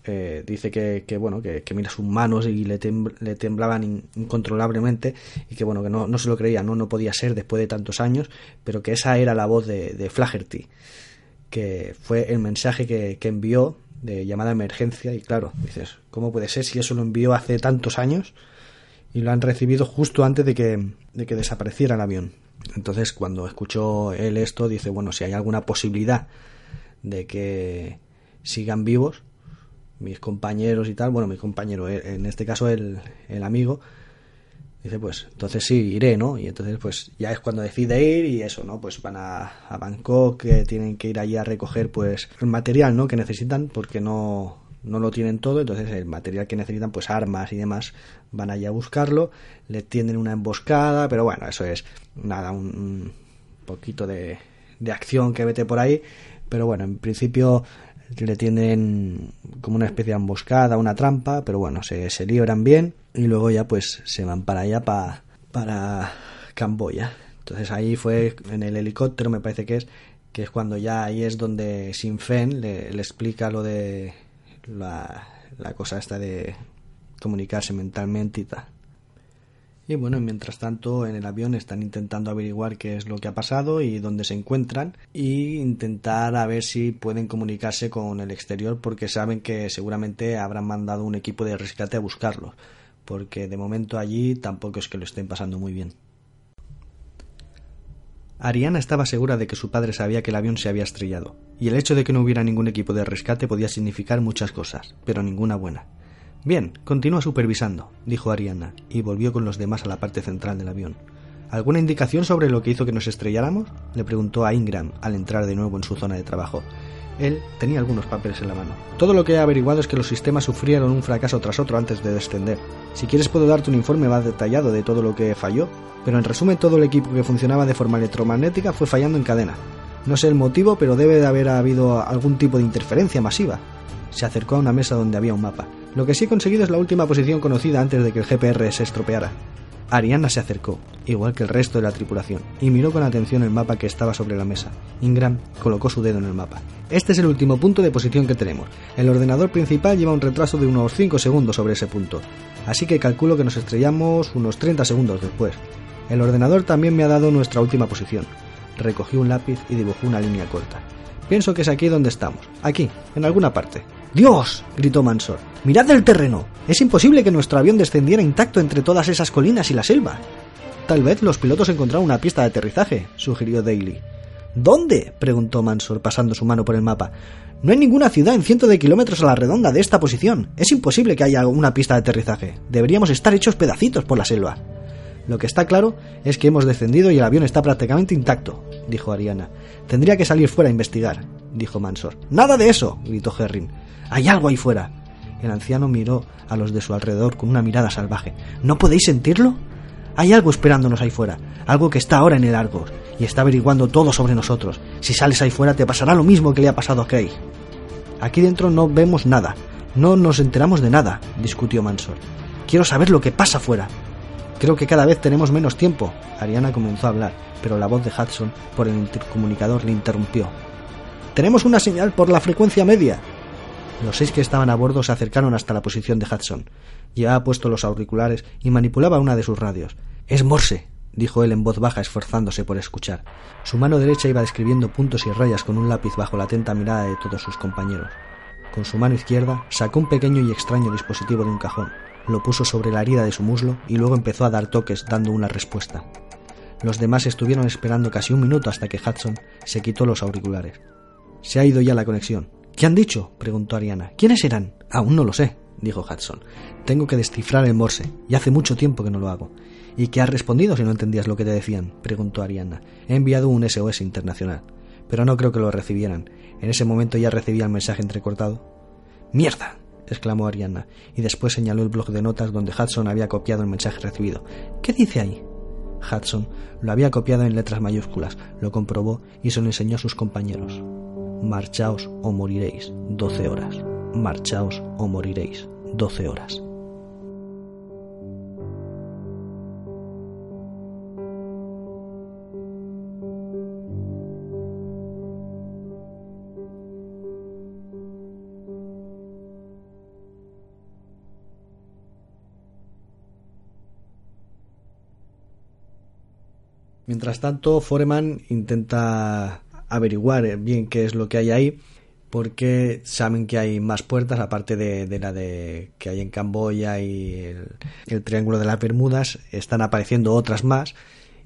eh, dice que, que bueno, que, mira sus manos y le, le temblaban incontrolablemente y que bueno, que no, no, se lo creía, ¿no? no podía ser después de tantos años, pero que esa era la voz de, de Flaherty, que fue el mensaje que, que envió de llamada emergencia y claro, dices, ¿cómo puede ser si eso lo envió hace tantos años y lo han recibido justo antes de que, de que desapareciera el avión? Entonces, cuando escuchó él esto, dice, bueno, si hay alguna posibilidad de que sigan vivos, mis compañeros y tal, bueno, mi compañero, eh, en este caso el, el amigo, dice, pues entonces sí, iré, ¿no? Y entonces pues ya es cuando decide ir y eso, ¿no? Pues van a, a Bangkok, que tienen que ir allí a recoger pues el material, ¿no? Que necesitan porque no, no lo tienen todo, entonces el material que necesitan, pues armas y demás, van allí a buscarlo, le tienden una emboscada, pero bueno, eso es nada, un, poquito de, de acción que vete por ahí, pero bueno, en principio le tienen como una especie de emboscada, una trampa, pero bueno, se, se libran bien y luego ya pues se van para allá pa, para Camboya. Entonces ahí fue en el helicóptero, me parece que es, que es cuando ya ahí es donde Sin Fen le, le explica lo de la, la cosa esta de comunicarse mentalmente y tal. Y bueno, mientras tanto en el avión están intentando averiguar qué es lo que ha pasado y dónde se encuentran y intentar a ver si pueden comunicarse con el exterior porque saben que seguramente habrán mandado un equipo de rescate a buscarlos porque de momento allí tampoco es que lo estén pasando muy bien. Ariana estaba segura de que su padre sabía que el avión se había estrellado, y el hecho de que no hubiera ningún equipo de rescate podía significar muchas cosas, pero ninguna buena. Bien, continúa supervisando, dijo Ariana, y volvió con los demás a la parte central del avión. ¿Alguna indicación sobre lo que hizo que nos estrelláramos? le preguntó a Ingram al entrar de nuevo en su zona de trabajo. Él tenía algunos papeles en la mano. Todo lo que he averiguado es que los sistemas sufrieron un fracaso tras otro antes de descender. Si quieres puedo darte un informe más detallado de todo lo que falló, pero en resumen todo el equipo que funcionaba de forma electromagnética fue fallando en cadena. No sé el motivo, pero debe de haber habido algún tipo de interferencia masiva. Se acercó a una mesa donde había un mapa. Lo que sí he conseguido es la última posición conocida antes de que el GPR se estropeara. Ariana se acercó, igual que el resto de la tripulación, y miró con atención el mapa que estaba sobre la mesa. Ingram colocó su dedo en el mapa. Este es el último punto de posición que tenemos. El ordenador principal lleva un retraso de unos 5 segundos sobre ese punto, así que calculo que nos estrellamos unos 30 segundos después. El ordenador también me ha dado nuestra última posición. Recogió un lápiz y dibujó una línea corta. Pienso que es aquí donde estamos, aquí, en alguna parte. ¡Dios! gritó Mansor. ¡Mirad el terreno! Es imposible que nuestro avión descendiera intacto entre todas esas colinas y la selva. Tal vez los pilotos encontraron una pista de aterrizaje, sugirió Daly. ¿Dónde? preguntó Mansor, pasando su mano por el mapa. No hay ninguna ciudad en cientos de kilómetros a la redonda de esta posición. Es imposible que haya una pista de aterrizaje. Deberíamos estar hechos pedacitos por la selva. Lo que está claro es que hemos descendido y el avión está prácticamente intacto, dijo Ariana. Tendría que salir fuera a investigar, dijo Mansor. Nada de eso, gritó Herring. Hay algo ahí fuera. El anciano miró a los de su alrededor con una mirada salvaje. ¿No podéis sentirlo? Hay algo esperándonos ahí fuera, algo que está ahora en el Argos y está averiguando todo sobre nosotros. Si sales ahí fuera te pasará lo mismo que le ha pasado a Craig. Aquí dentro no vemos nada, no nos enteramos de nada, discutió Mansor. Quiero saber lo que pasa fuera. Creo que cada vez tenemos menos tiempo. Ariana comenzó a hablar, pero la voz de Hudson por el intercomunicador le interrumpió. Tenemos una señal por la frecuencia media. Los seis que estaban a bordo se acercaron hasta la posición de Hudson. Llevaba puesto los auriculares y manipulaba una de sus radios. Es Morse, dijo él en voz baja esforzándose por escuchar. Su mano derecha iba describiendo puntos y rayas con un lápiz bajo la atenta mirada de todos sus compañeros. Con su mano izquierda sacó un pequeño y extraño dispositivo de un cajón, lo puso sobre la herida de su muslo y luego empezó a dar toques dando una respuesta. Los demás estuvieron esperando casi un minuto hasta que Hudson se quitó los auriculares. Se ha ido ya la conexión. ¿Qué han dicho? preguntó Ariana. ¿Quiénes eran? Aún no lo sé, dijo Hudson. Tengo que descifrar el morse, y hace mucho tiempo que no lo hago. ¿Y qué has respondido si no entendías lo que te decían? preguntó Ariana. He enviado un SOS internacional, pero no creo que lo recibieran. En ese momento ya recibía el mensaje entrecortado. ¡Mierda! exclamó Ariana, y después señaló el blog de notas donde Hudson había copiado el mensaje recibido. ¿Qué dice ahí? Hudson lo había copiado en letras mayúsculas, lo comprobó y se lo enseñó a sus compañeros. Marchaos o moriréis. Doce horas. Marchaos o moriréis. Doce horas. Mientras tanto, Foreman intenta averiguar bien qué es lo que hay ahí, porque saben que hay más puertas aparte de, la de que hay en Camboya y el, Triángulo de las Bermudas están apareciendo otras más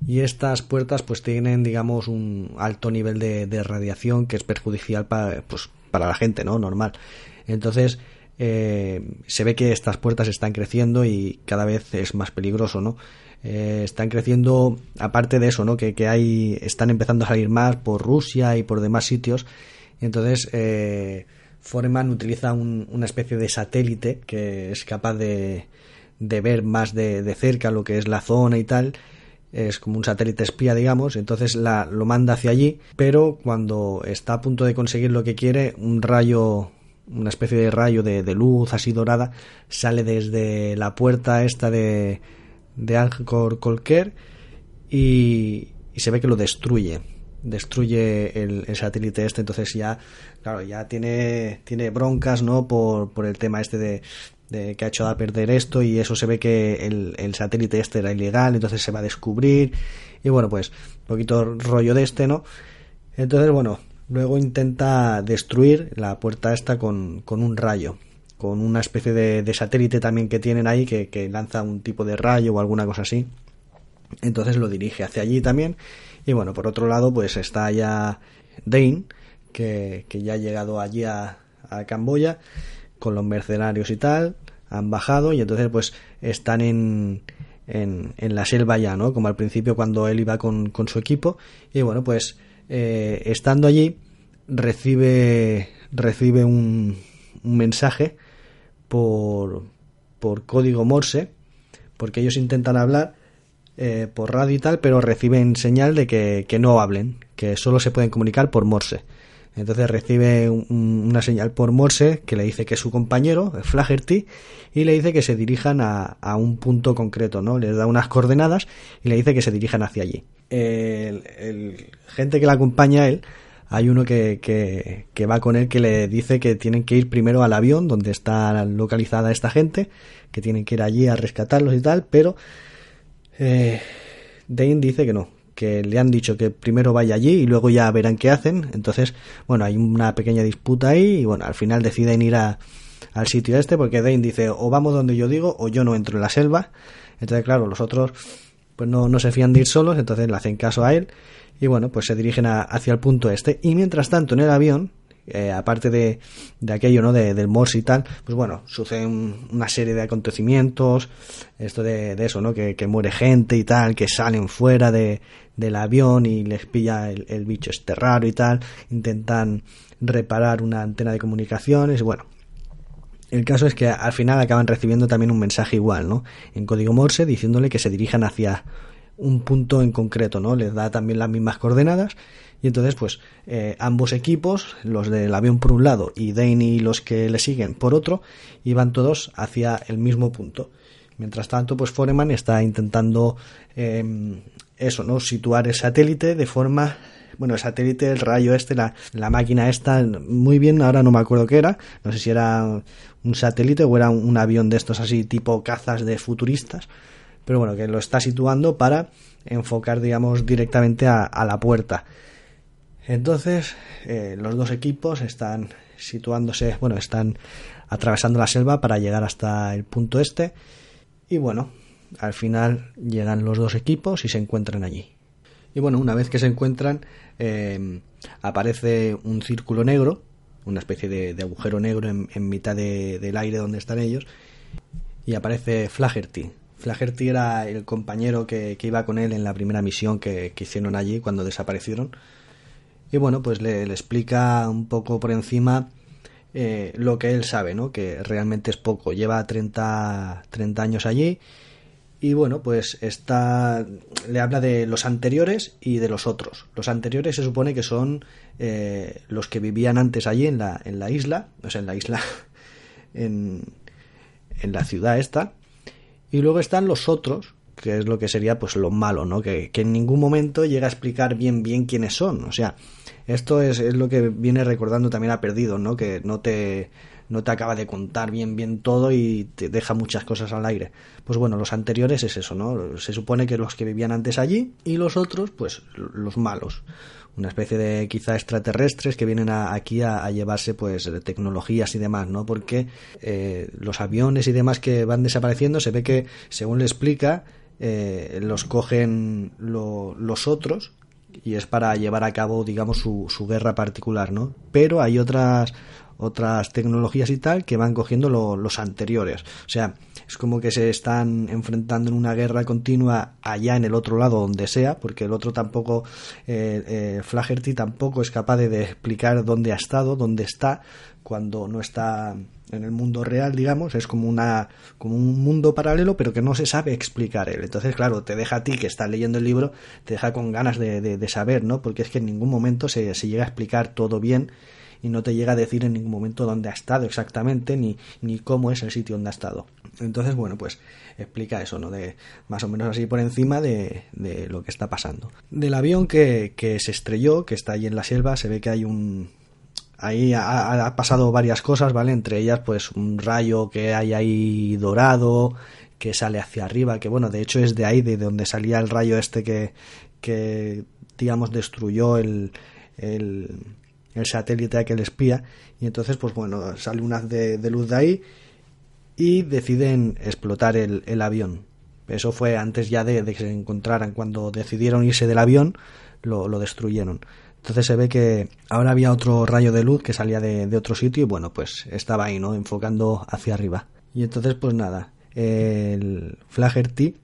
y estas puertas pues tienen digamos un alto nivel de, radiación que es perjudicial para pues para la gente no normal. Entonces eh, se ve que estas puertas están creciendo y cada vez es más peligroso no eh, están creciendo aparte de eso no que, que hay están empezando a salir más por Rusia y por demás sitios entonces, eh, Foreman utiliza una especie de satélite que es capaz de, ver más de, cerca lo que es la zona y tal. Es como un satélite espía, digamos. Entonces la, lo manda hacia allí. Pero cuando está a punto de conseguir lo que quiere, un rayo, una especie de rayo de, luz así dorada, sale desde la puerta esta de, de Angkor Colker y, y se ve que lo destruye destruye el, satélite este, entonces ya, claro, ya tiene, tiene broncas, ¿no? Por, por el tema este de, de, que ha hecho a perder esto y eso se ve que el, el, satélite este era ilegal, entonces se va a descubrir y bueno, pues un poquito rollo de este, ¿no? Entonces, bueno, luego intenta destruir la puerta esta con, con un rayo con una especie de, satélite también que tienen ahí que, lanza un tipo de rayo o alguna cosa así entonces lo dirige hacia allí también y bueno, por otro lado, pues está ya Dane, que, ya ha llegado allí a, Camboya con los mercenarios y tal, han bajado y entonces pues están en, en, en, la selva ya, ¿no? Como al principio cuando él iba con, con su equipo. Y bueno, pues eh, estando allí recibe, recibe un, un mensaje por, por código Morse, porque ellos intentan hablar eh, por radio y tal, pero reciben señal de que, no hablen, que solo se pueden comunicar por Morse. Entonces recibe una señal por Morse que le dice que es su compañero, Flaherty, y le dice que se dirijan a, un punto concreto, ¿no? Les da unas coordenadas y le dice que se dirijan hacia allí. El, gente que le acompaña a él, hay uno que, que, que, va con él que le dice que tienen que ir primero al avión donde está localizada esta gente, que tienen que ir allí a rescatarlos y tal, pero eh, Dane dice que no, que le han dicho que primero vaya allí y luego ya verán qué hacen. Entonces, bueno, hay una pequeña disputa ahí y bueno, al final deciden ir a, al sitio este porque Dane dice o vamos donde yo digo o yo no entro en la selva. Entonces, claro, los otros pues no, no se fían de ir solos, entonces le hacen caso a él y bueno, pues se dirigen hacia el punto este. Y mientras tanto, en el avión, eh, aparte de, de, aquello, ¿no? De, del Morse y tal, pues bueno, suceden una serie de acontecimientos, esto de, de eso, ¿no? Que, que, muere gente y tal, que salen fuera de, del avión y les pilla el, el bicho este raro y tal, intentan reparar una antena de comunicaciones, bueno, el caso es que al final acaban recibiendo también un mensaje igual, ¿no? En código Morse diciéndole que se dirijan hacia un punto en concreto, ¿no? Les da también las mismas coordenadas y entonces, pues, eh, ambos equipos, los del avión por un lado y Dane y los que le siguen por otro, iban todos hacia el mismo punto. Mientras tanto, pues Foreman está intentando em, eso, ¿no? Situar el satélite de forma bueno, el satélite, el rayo este, la, la, máquina esta, muy bien, ahora no me acuerdo qué era, no sé si era un satélite o era un, avión de estos así tipo cazas de futuristas, pero bueno, que lo está situando para enfocar, digamos, directamente a la puerta. Entonces, eh, los dos equipos están situándose, bueno, están atravesando la selva para llegar hasta el punto este. Y bueno, al final llegan los dos equipos y se encuentran allí. Y bueno, una vez que se encuentran, em, aparece un círculo negro, una especie de, agujero negro en, mitad del aire donde están ellos, y aparece Flaherty. Flaherty era el compañero que, iba con él en la primera misión que hicieron allí cuando desaparecieron y bueno, pues le, explica un poco por encima eh, lo que él sabe, ¿no? Que realmente es poco. Lleva 30, 30 años allí y bueno, pues está le habla de los anteriores y de los otros. Los anteriores se supone que son eh, los que vivían antes allí en la, en la isla, o sea, en la isla, en, en la ciudad esta. Y luego están los otros, que es lo que sería pues lo malo, ¿no? Que, que en ningún momento llega a explicar bien bien quiénes son. O sea, esto es, es, lo que viene recordando también a Perdido, ¿no? Que no te, no te acaba de contar bien bien todo y te deja muchas cosas al aire. Pues bueno, los anteriores es eso, ¿no? Se supone que los que vivían antes allí y los otros, pues los malos. Una especie de quizá extraterrestres que vienen aquí a, llevarse pues tecnologías y demás, ¿no? Porque eh, los aviones y demás que van desapareciendo se ve que, según le explica, eh, los cogen los otros y es para llevar a cabo, digamos, su, su guerra particular, ¿no? Pero hay otras otras tecnologías y tal que van cogiendo los anteriores. O sea, es como que se están enfrentando en una guerra continua allá en el otro lado, donde sea, porque el otro tampoco, eh, eh, Flaherty tampoco es capaz de, explicar dónde ha estado, dónde está, cuando no está en el mundo real, digamos, es como una como un mundo paralelo, pero que no se sabe explicar él. Entonces, claro, te deja a ti que estás leyendo el libro, te deja con ganas de, de, saber, ¿no? Porque es que en ningún momento se, se llega a explicar todo bien y no te llega a decir en ningún momento dónde ha estado exactamente ni, ni cómo es el sitio donde ha estado. Entonces, bueno, pues explica eso, ¿no? De más o menos así por encima de, de lo que está pasando. Del avión que, que se estrelló, que está ahí en la selva, se ve que hay un, ahí ha, pasado varias cosas, ¿vale? Entre ellas, pues un rayo que hay ahí dorado, que sale hacia arriba, que bueno, de hecho es de ahí, de donde salía el rayo este que, que digamos, destruyó el, el, el satélite aquel espía y entonces pues bueno sale un haz de, luz de ahí y deciden explotar el, el avión. Eso fue antes ya de, que se encontraran. Cuando decidieron irse del avión lo, destruyeron. Entonces se ve que ahora había otro rayo de luz que salía de, otro sitio y bueno pues estaba ahí no enfocando hacia arriba. Y entonces pues nada el Flaherty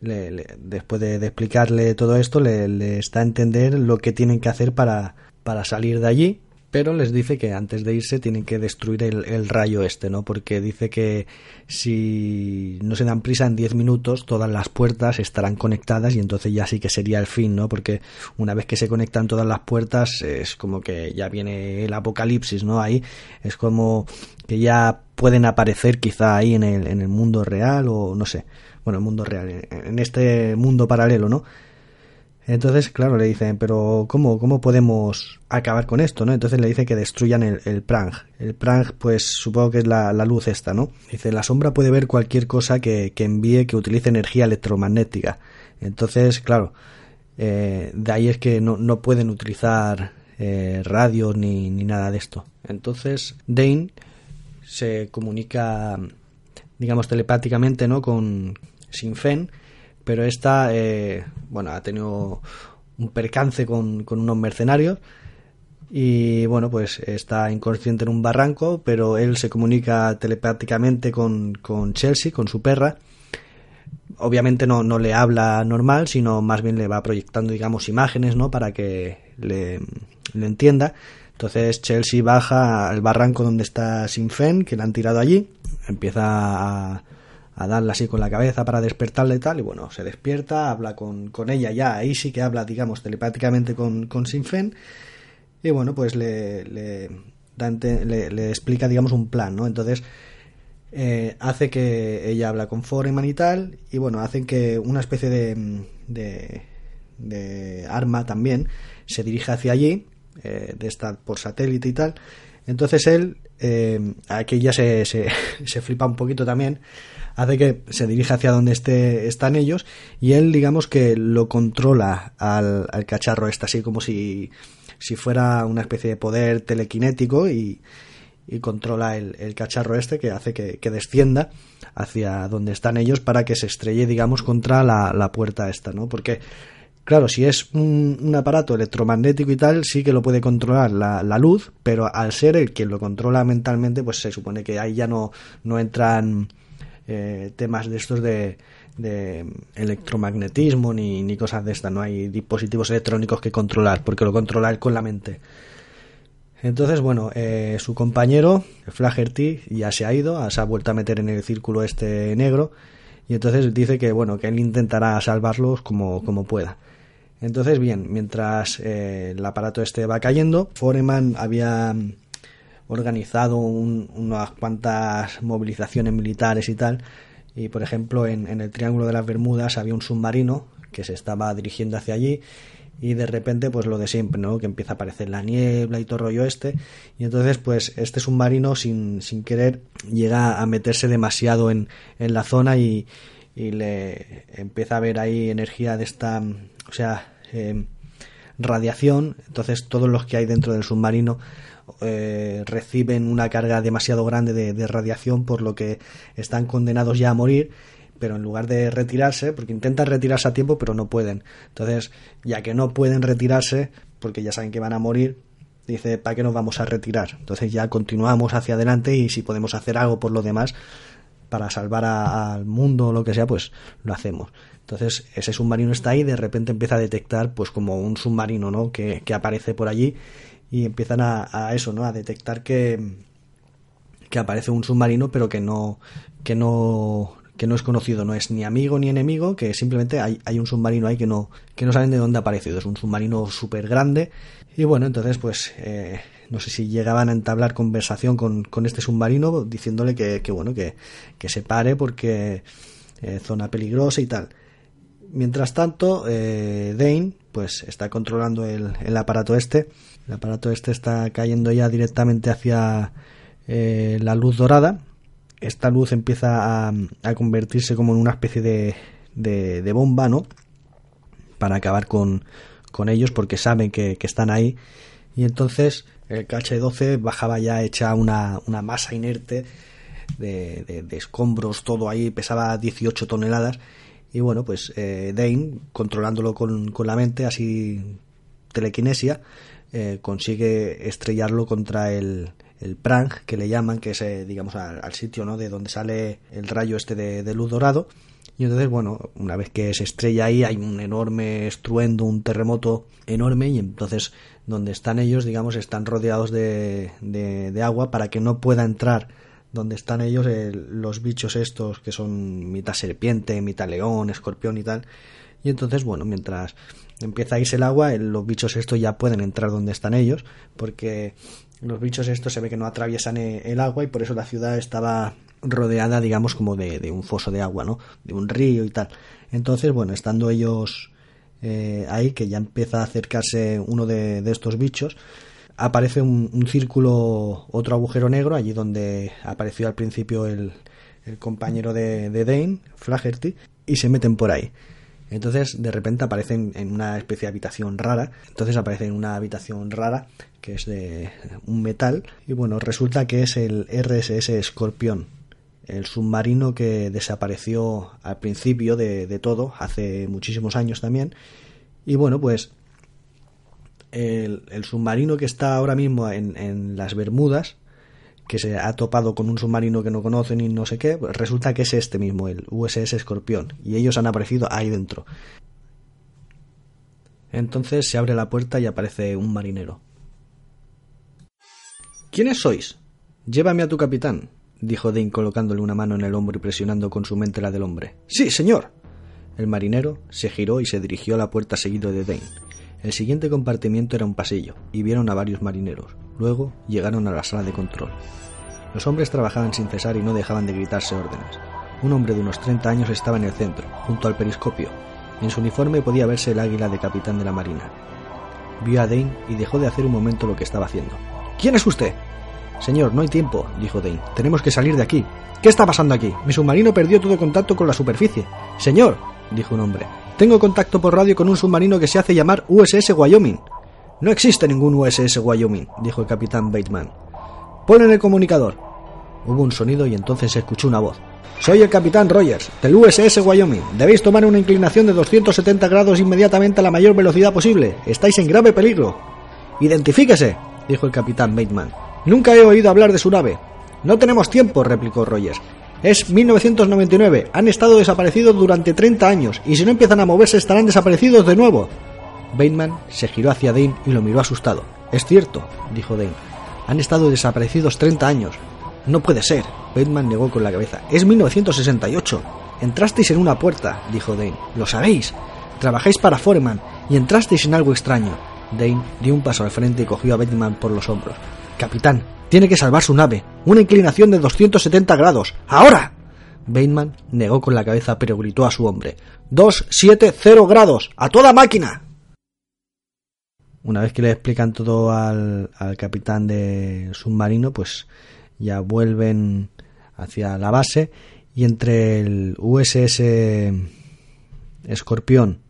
le, después de, de, explicarle todo esto le, le está a entender lo que tienen que hacer para para salir de allí, pero les dice que antes de irse tienen que destruir el, rayo este, ¿no? Porque dice que si no se dan prisa en 10 minutos, todas las puertas estarán conectadas y entonces ya sí que sería el fin, ¿no? Porque una vez que se conectan todas las puertas es como que ya viene el apocalipsis, ¿no? Ahí es como que ya pueden aparecer quizá ahí en el, en el mundo real o no sé, bueno, el mundo real, en este mundo paralelo, ¿no? Entonces, claro, le dicen, pero ¿cómo, cómo podemos acabar con esto? ¿no? Entonces le dice que destruyan el, prang. El prang, pues supongo que es la, luz esta, ¿no? Dice, la sombra puede ver cualquier cosa que, que envíe, que utilice energía electromagnética. Entonces, claro, eh, de ahí es que no, no pueden utilizar eh, radio ni, ni nada de esto. Entonces, Dane se comunica, digamos, telepáticamente, ¿no? Con Sinfen pero esta, eh, bueno, ha tenido un percance con, unos mercenarios y bueno, pues está inconsciente en un barranco, pero él se comunica telepáticamente con, con Chelsea, con su perra. Obviamente no, no le habla normal, sino más bien le va proyectando, digamos, imágenes, ¿no? Para que le, le entienda. Entonces Chelsea baja al barranco donde está Sinfen, que le han tirado allí, empieza a, a darle así con la cabeza para despertarle y tal, y bueno, se despierta, habla con, con ella ya, ahí sí que habla, digamos, telepáticamente con, con Sinfen, y bueno, pues le, le, le, explica, digamos, un plan, ¿no? Entonces, eh, hace que ella habla con Foreman y tal, y bueno, hacen que una especie de, de, de arma también se dirija hacia allí, eh, de esta por satélite y tal, entonces él, eh, aquí ya se, se, se flipa un poquito también, hace que se dirija hacia donde esté, están ellos y él digamos que lo controla al, al cacharro este así como si, si fuera una especie de poder telequinético y, y controla el, el, cacharro este que hace que, que, descienda hacia donde están ellos para que se estrelle digamos contra la, la puerta esta no porque Claro, si es un, un, aparato electromagnético y tal, sí que lo puede controlar la, la, luz, pero al ser el quien lo controla mentalmente, pues se supone que ahí ya no, no entran eh, temas de estos de, electromagnetismo ni, ni, cosas de estas. No hay dispositivos electrónicos que controlar, porque lo controla él con la mente. Entonces, bueno, eh, su compañero, Flaherty, ya se ha ido, se ha vuelto a meter en el círculo este negro, y entonces dice que, bueno, que él intentará salvarlos como, como pueda. Entonces, bien, mientras eh, el aparato este va cayendo, Foreman había organizado unas cuantas movilizaciones militares y tal. Y por ejemplo, en, el Triángulo de las Bermudas había un submarino que se estaba dirigiendo hacia allí y de repente pues lo de siempre, ¿no? Que empieza a aparecer la niebla y todo rollo este y entonces pues este submarino sin, sin querer llega a meterse demasiado en, en la zona y, y le empieza a ver ahí energía de esta, o sea, eh, radiación, entonces todos los que hay dentro del submarino eh, reciben una carga demasiado grande de, radiación por lo que están condenados ya a morir pero en lugar de retirarse porque intentan retirarse a tiempo pero no pueden. Entonces ya que no pueden retirarse porque ya saben que van a morir dice para qué nos vamos a retirar entonces ya continuamos hacia adelante y si podemos hacer algo por lo demás para salvar al mundo o lo que sea pues lo hacemos. Entonces ese submarino está ahí de repente empieza a detectar pues como un submarino no que, que aparece por allí y empiezan a, eso no a detectar que que aparece un submarino pero que no que no que no es conocido, no es ni amigo ni enemigo, que simplemente hay, hay un submarino ahí que no, que no saben de dónde ha aparecido. Es un submarino súper grande. Y bueno, entonces pues eh, no sé si llegaban a entablar conversación con, con este submarino diciéndole que, que bueno, que, que, se pare porque eh, zona peligrosa y tal. Mientras tanto, eh, Dane pues está controlando el, el, aparato este. El aparato este está cayendo ya directamente hacia eh, la luz dorada esta luz empieza a, a convertirse como en una especie de, de, de, bomba, ¿no? Para acabar con, ellos porque saben que, están ahí. Y entonces el KH-12 bajaba ya hecha una, una masa inerte de, de, escombros, todo ahí, pesaba 18 toneladas. Y bueno, pues eh, Dane, controlándolo con, con, la mente, así telequinesia, eh, consigue estrellarlo contra el, el prang que le llaman, que es, eh, digamos, al, sitio ¿no? de donde sale el rayo este de, de, luz dorado. Y entonces, bueno, una vez que se estrella ahí, hay un enorme estruendo, un terremoto enorme, y entonces donde están ellos, digamos, están rodeados de, de, de agua para que no pueda entrar donde están ellos eh, los bichos estos que son mitad serpiente, mitad león, escorpión y tal. Y entonces, bueno, mientras empieza a irse el agua, los bichos estos ya pueden entrar donde están ellos, porque los bichos estos se ve que no atraviesan el agua y por eso la ciudad estaba rodeada, digamos, como de, un foso de agua, ¿no? De un río y tal. Entonces, bueno, estando ellos eh, ahí, que ya empieza a acercarse uno de, estos bichos, aparece un, un, círculo, otro agujero negro, allí donde apareció al principio el, el compañero de, de Dane, Flaherty, y se meten por ahí. Entonces, de repente aparecen en una especie de habitación rara. Entonces aparece en una habitación rara que es de un metal. Y bueno, resulta que es el RSS Escorpión, el submarino que desapareció al principio de, de todo, hace muchísimos años también. Y bueno, pues el, el submarino que está ahora mismo en, en las Bermudas, que se ha topado con un submarino que no conocen y no sé qué, pues resulta que es este mismo, el USS Escorpión, y ellos han aparecido ahí dentro. Entonces se abre la puerta y aparece un marinero. ¿Quiénes sois? Llévame a tu capitán, dijo Dane colocándole una mano en el hombro y presionando con su mente la del hombre. Sí, señor. El marinero se giró y se dirigió a la puerta seguido de Dane. El siguiente compartimiento era un pasillo, y vieron a varios marineros. Luego llegaron a la sala de control. Los hombres trabajaban sin cesar y no dejaban de gritarse órdenes. Un hombre de unos 30 años estaba en el centro, junto al periscopio. En su uniforme podía verse el águila de capitán de la marina. Vio a Dane y dejó de hacer un momento lo que estaba haciendo. ¿Quién es usted? Señor, no hay tiempo, dijo Dane. Tenemos que salir de aquí. ¿Qué está pasando aquí? Mi submarino perdió todo contacto con la superficie. Señor, dijo un hombre, tengo contacto por radio con un submarino que se hace llamar USS Wyoming. No existe ningún USS Wyoming, dijo el capitán Bateman. Pon en el comunicador. Hubo un sonido y entonces se escuchó una voz. Soy el capitán Rogers, del USS Wyoming. Debéis tomar una inclinación de 270 grados inmediatamente a la mayor velocidad posible. Estáis en grave peligro. Identifíquese, dijo el capitán Bateman. Nunca he oído hablar de su nave. No tenemos tiempo, replicó Rogers. Es 1999. Han estado desaparecidos durante 30 años y si no empiezan a moverse estarán desaparecidos de nuevo. Bateman se giró hacia Dane y lo miró asustado. Es cierto, dijo Dane. Han estado desaparecidos 30 años. No puede ser. Bateman negó con la cabeza. Es 1968. Entrasteis en una puerta, dijo Dane. Lo sabéis. Trabajáis para Foreman y entrasteis en algo extraño. Dane dio un paso al frente y cogió a Bateman por los hombros. Capitán, tiene que salvar su nave. Una inclinación de 270 grados. ¡Ahora! Bateman negó con la cabeza pero gritó a su hombre. ¡270 grados! ¡A toda máquina! Una vez que le explican todo al, al capitán de submarino, pues ya vuelven hacia la base y entre el USS Escorpión,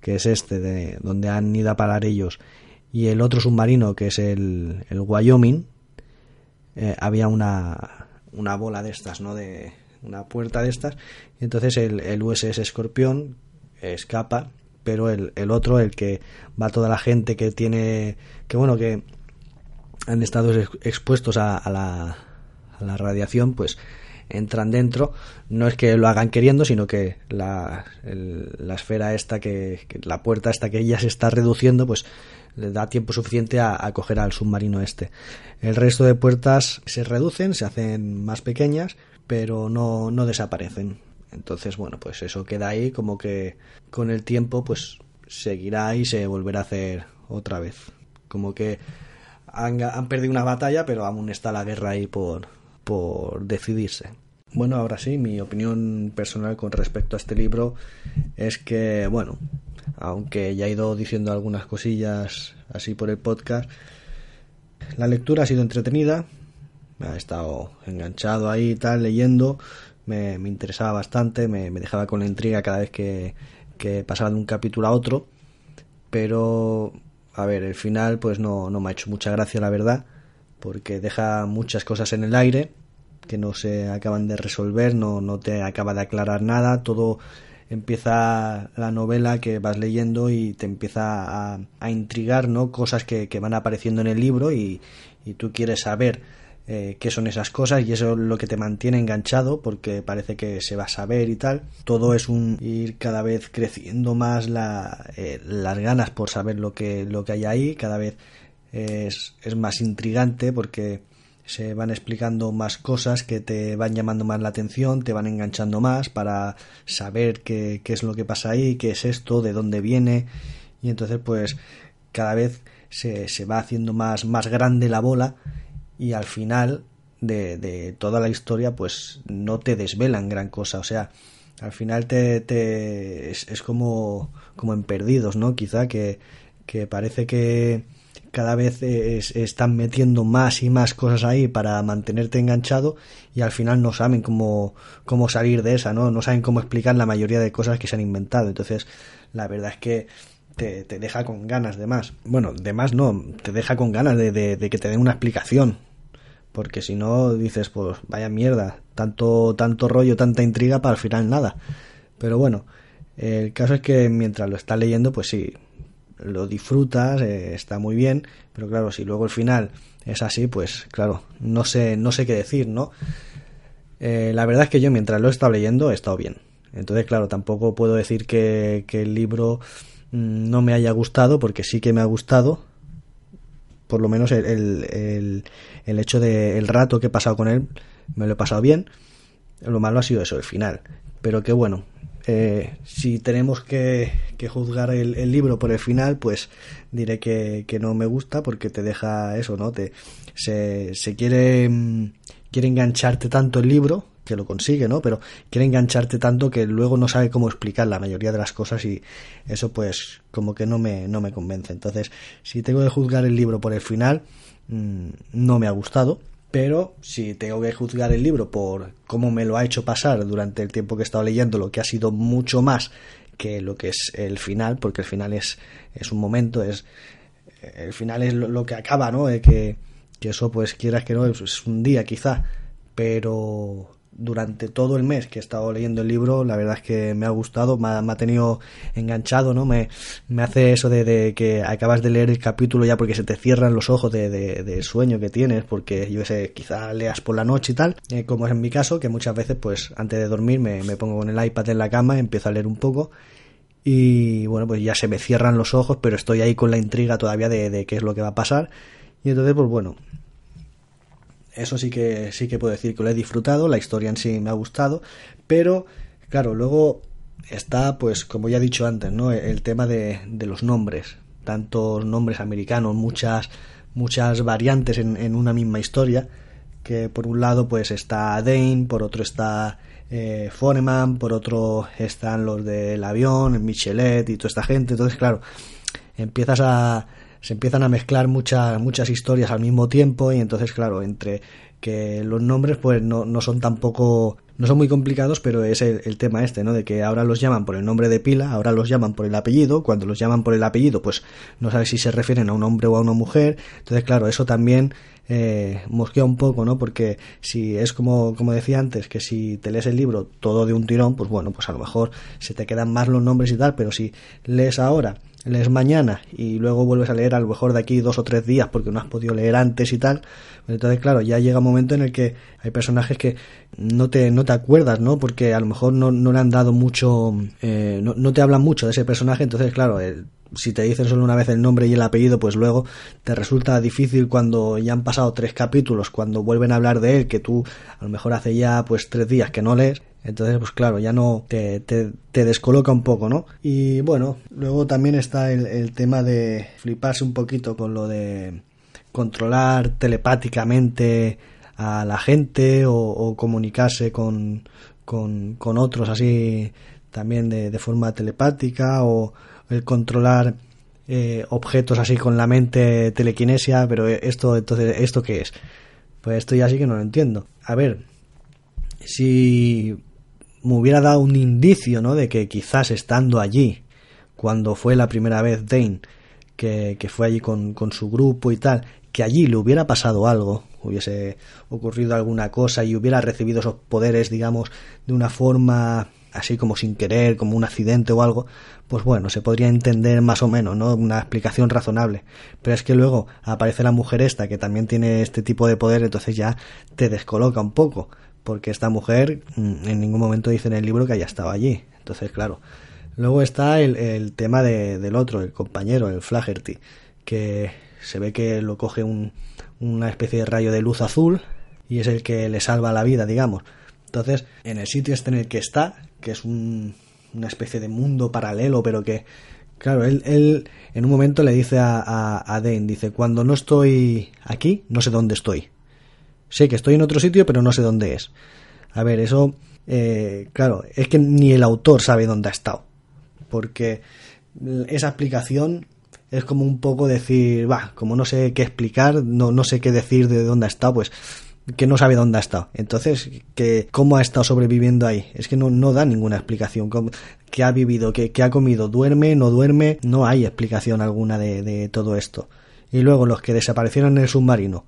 que es este de donde han ido a parar ellos, y el otro submarino, que es el, el Wyoming, eh, había una, una bola de estas, ¿no? De una puerta de estas, y entonces el, el USS Escorpión escapa, pero el, el otro, el que va toda la gente que tiene, que bueno, que han estado expuestos a, a, la, a la radiación, pues entran dentro, no es que lo hagan queriendo, sino que la, la esfera esta, que, que, la puerta esta que ya se está reduciendo, pues le da tiempo suficiente a, a, coger al submarino este. El resto de puertas se reducen, se hacen más pequeñas, pero no, no desaparecen. Entonces, bueno, pues eso queda ahí como que con el tiempo pues seguirá y se volverá a hacer otra vez. Como que han, perdido una batalla, pero aún está la guerra ahí por, por decidirse. Bueno, ahora sí, mi opinión personal con respecto a este libro es que, bueno, aunque ya he ido diciendo algunas cosillas así por el podcast, la lectura ha sido entretenida, me ha estado enganchado ahí tal, leyendo, me, me interesaba bastante, me, dejaba con la intriga cada vez que, pasaba de un capítulo a otro, pero, a ver, el final pues no, no me ha hecho mucha gracia, la verdad porque deja muchas cosas en el aire que no se acaban de resolver, no, no te acaba de aclarar nada, todo empieza la novela que vas leyendo y te empieza a, intrigar, ¿no? Cosas que, que, van apareciendo en el libro y, y tú quieres saber eh, qué son esas cosas y eso es lo que te mantiene enganchado porque parece que se va a saber y tal. Todo es un ir cada vez creciendo más la, eh, las ganas por saber lo que, lo que hay ahí, cada vez es, es más intrigante porque se van explicando más cosas que te van llamando más la atención, te van enganchando más para saber qué, qué, es lo que pasa ahí, qué es esto, de dónde viene. Y entonces pues cada vez se, se va haciendo más, más grande la bola y al final de, de, toda la historia pues no te desvelan gran cosa. O sea, al final te, te es, como, como en perdidos, ¿no? Quizá que, que parece que cada vez es, están metiendo más y más cosas ahí para mantenerte enganchado y al final no saben cómo, cómo salir de esa, ¿no? No saben cómo explicar la mayoría de cosas que se han inventado. Entonces, la verdad es que te, te deja con ganas de más. Bueno, de más no, te deja con ganas de, de, de que te den una explicación. Porque si no, dices, pues vaya mierda, tanto, tanto rollo, tanta intriga para al final nada. Pero bueno, el caso es que mientras lo estás leyendo, pues sí, lo disfrutas, eh, está muy bien, pero claro, si luego el final es así, pues claro, no sé, no sé qué decir, ¿no? Eh, la verdad es que yo mientras lo he estado leyendo he estado bien. Entonces, claro, tampoco puedo decir que, el libro mmm, no me haya gustado, porque sí que me ha gustado. Por lo menos el, el, el, hecho de el rato que he pasado con él, me lo he pasado bien. Lo malo ha sido eso, el final. Pero que bueno, eh, si tenemos que, que juzgar el, el, libro por el final, pues diré que, que, no me gusta porque te deja eso, ¿no? Te, se, se quiere, mm, quiere engancharte tanto el libro, que lo consigue, ¿no? Pero quiere engancharte tanto que luego no sabe cómo explicar la mayoría de las cosas y eso pues como que no me, no me convence. Entonces, si tengo que juzgar el libro por el final, mmm, no me ha gustado pero si tengo que juzgar el libro por cómo me lo ha hecho pasar durante el tiempo que he estado leyendo, lo que ha sido mucho más que lo que es el final, porque el final es, es un momento, es el final es lo, que acaba, ¿no? De que, que, eso, pues quieras que no, es un día quizá, pero durante todo el mes que he estado leyendo el libro, la verdad es que me ha gustado, me ha, tenido enganchado, ¿no? Me, me hace eso de, de, que acabas de leer el capítulo ya porque se te cierran los ojos de, de, de sueño que tienes, porque yo sé, quizá leas por la noche y tal, eh, como es en mi caso, que muchas veces, pues antes de dormir me, me pongo con el iPad en la cama, empiezo a leer un poco y bueno, pues ya se me cierran los ojos, pero estoy ahí con la intriga todavía de, de qué es lo que va a pasar. Y entonces, pues bueno, eso sí que sí que puedo decir que lo he disfrutado, la historia en sí me ha gustado, pero claro, luego está pues como ya he dicho antes, ¿no? el tema de, de los nombres, tantos nombres americanos, muchas muchas variantes en, en, una misma historia, que por un lado pues está Dane, por otro está eh, Foreman, por otro están los del avión, Michelet y toda esta gente, entonces claro, empiezas a se empiezan a mezclar muchas, muchas historias al mismo tiempo y entonces, claro, entre que los nombres pues no, no son tampoco no son muy complicados, pero es el, tema este, ¿no? De que ahora los llaman por el nombre de pila, ahora los llaman por el apellido, cuando los llaman por el apellido, pues no sabes si se refieren a un hombre o a una mujer, entonces claro, eso también eh, mosquea un poco, ¿no? Porque si es como, como decía antes, que si te lees el libro todo de un tirón, pues bueno, pues a lo mejor se te quedan más los nombres y tal, pero si lees ahora lees mañana y luego vuelves a leer a lo mejor de aquí dos o tres días porque no has podido leer antes y tal, pues entonces claro, ya llega un momento en el que hay personajes que no te, no te acuerdas, ¿no? Porque a lo mejor no, no le han dado mucho, eh, no, no, te hablan mucho de ese personaje, entonces claro, si te dicen solo una vez el nombre y el apellido, pues luego te resulta difícil cuando ya han pasado tres capítulos, cuando vuelven a hablar de él, que tú a lo mejor hace ya pues tres días que no lees, entonces, pues claro, ya no te, te, descoloca un poco, ¿no? Y bueno, luego también está el, tema de fliparse un poquito con lo de controlar telepáticamente a la gente o, comunicarse con, con, con, otros así también de, de, forma telepática o el controlar eh, objetos así con la mente telequinesia, pero esto entonces esto qué es? Pues esto ya sí que no lo entiendo. A ver, si me hubiera dado un indicio, ¿no? De que quizás estando allí, cuando fue la primera vez Dane, que, que fue allí con, con, su grupo y tal, que allí le hubiera pasado algo, hubiese ocurrido alguna cosa y hubiera recibido esos poderes, digamos, de una forma así como sin querer, como un accidente o algo, pues bueno, se podría entender más o menos, ¿no? Una explicación razonable. Pero es que luego aparece la mujer esta que también tiene este tipo de poder, entonces ya te descoloca un poco porque esta mujer mm, en ningún momento dice en el libro que haya estado allí. Entonces, claro. Luego está el, tema del otro, el compañero, el Flaherty, que se ve que lo coge una especie de rayo de luz azul y es el que le salva la vida, digamos. Entonces, en el sitio este en el que está, que es una especie de mundo paralelo, pero que, claro, él, él en un momento le dice a, a, a Dane, dice, cuando no estoy aquí, no sé dónde estoy. Sé que estoy en otro sitio, pero no sé dónde es. A ver, eso, eh, claro, es que ni el autor sabe dónde ha estado. Porque esa explicación es como un poco decir, va, como no sé qué explicar, no, no sé qué decir de dónde ha estado, pues que no sabe dónde ha estado. Entonces, que cómo ha estado sobreviviendo ahí. Es que no, no da ninguna explicación. ¿Qué ha vivido? ¿Qué, ha comido? ¿Duerme? ¿No duerme? No hay explicación alguna de todo esto. Y luego los que desaparecieron en el submarino.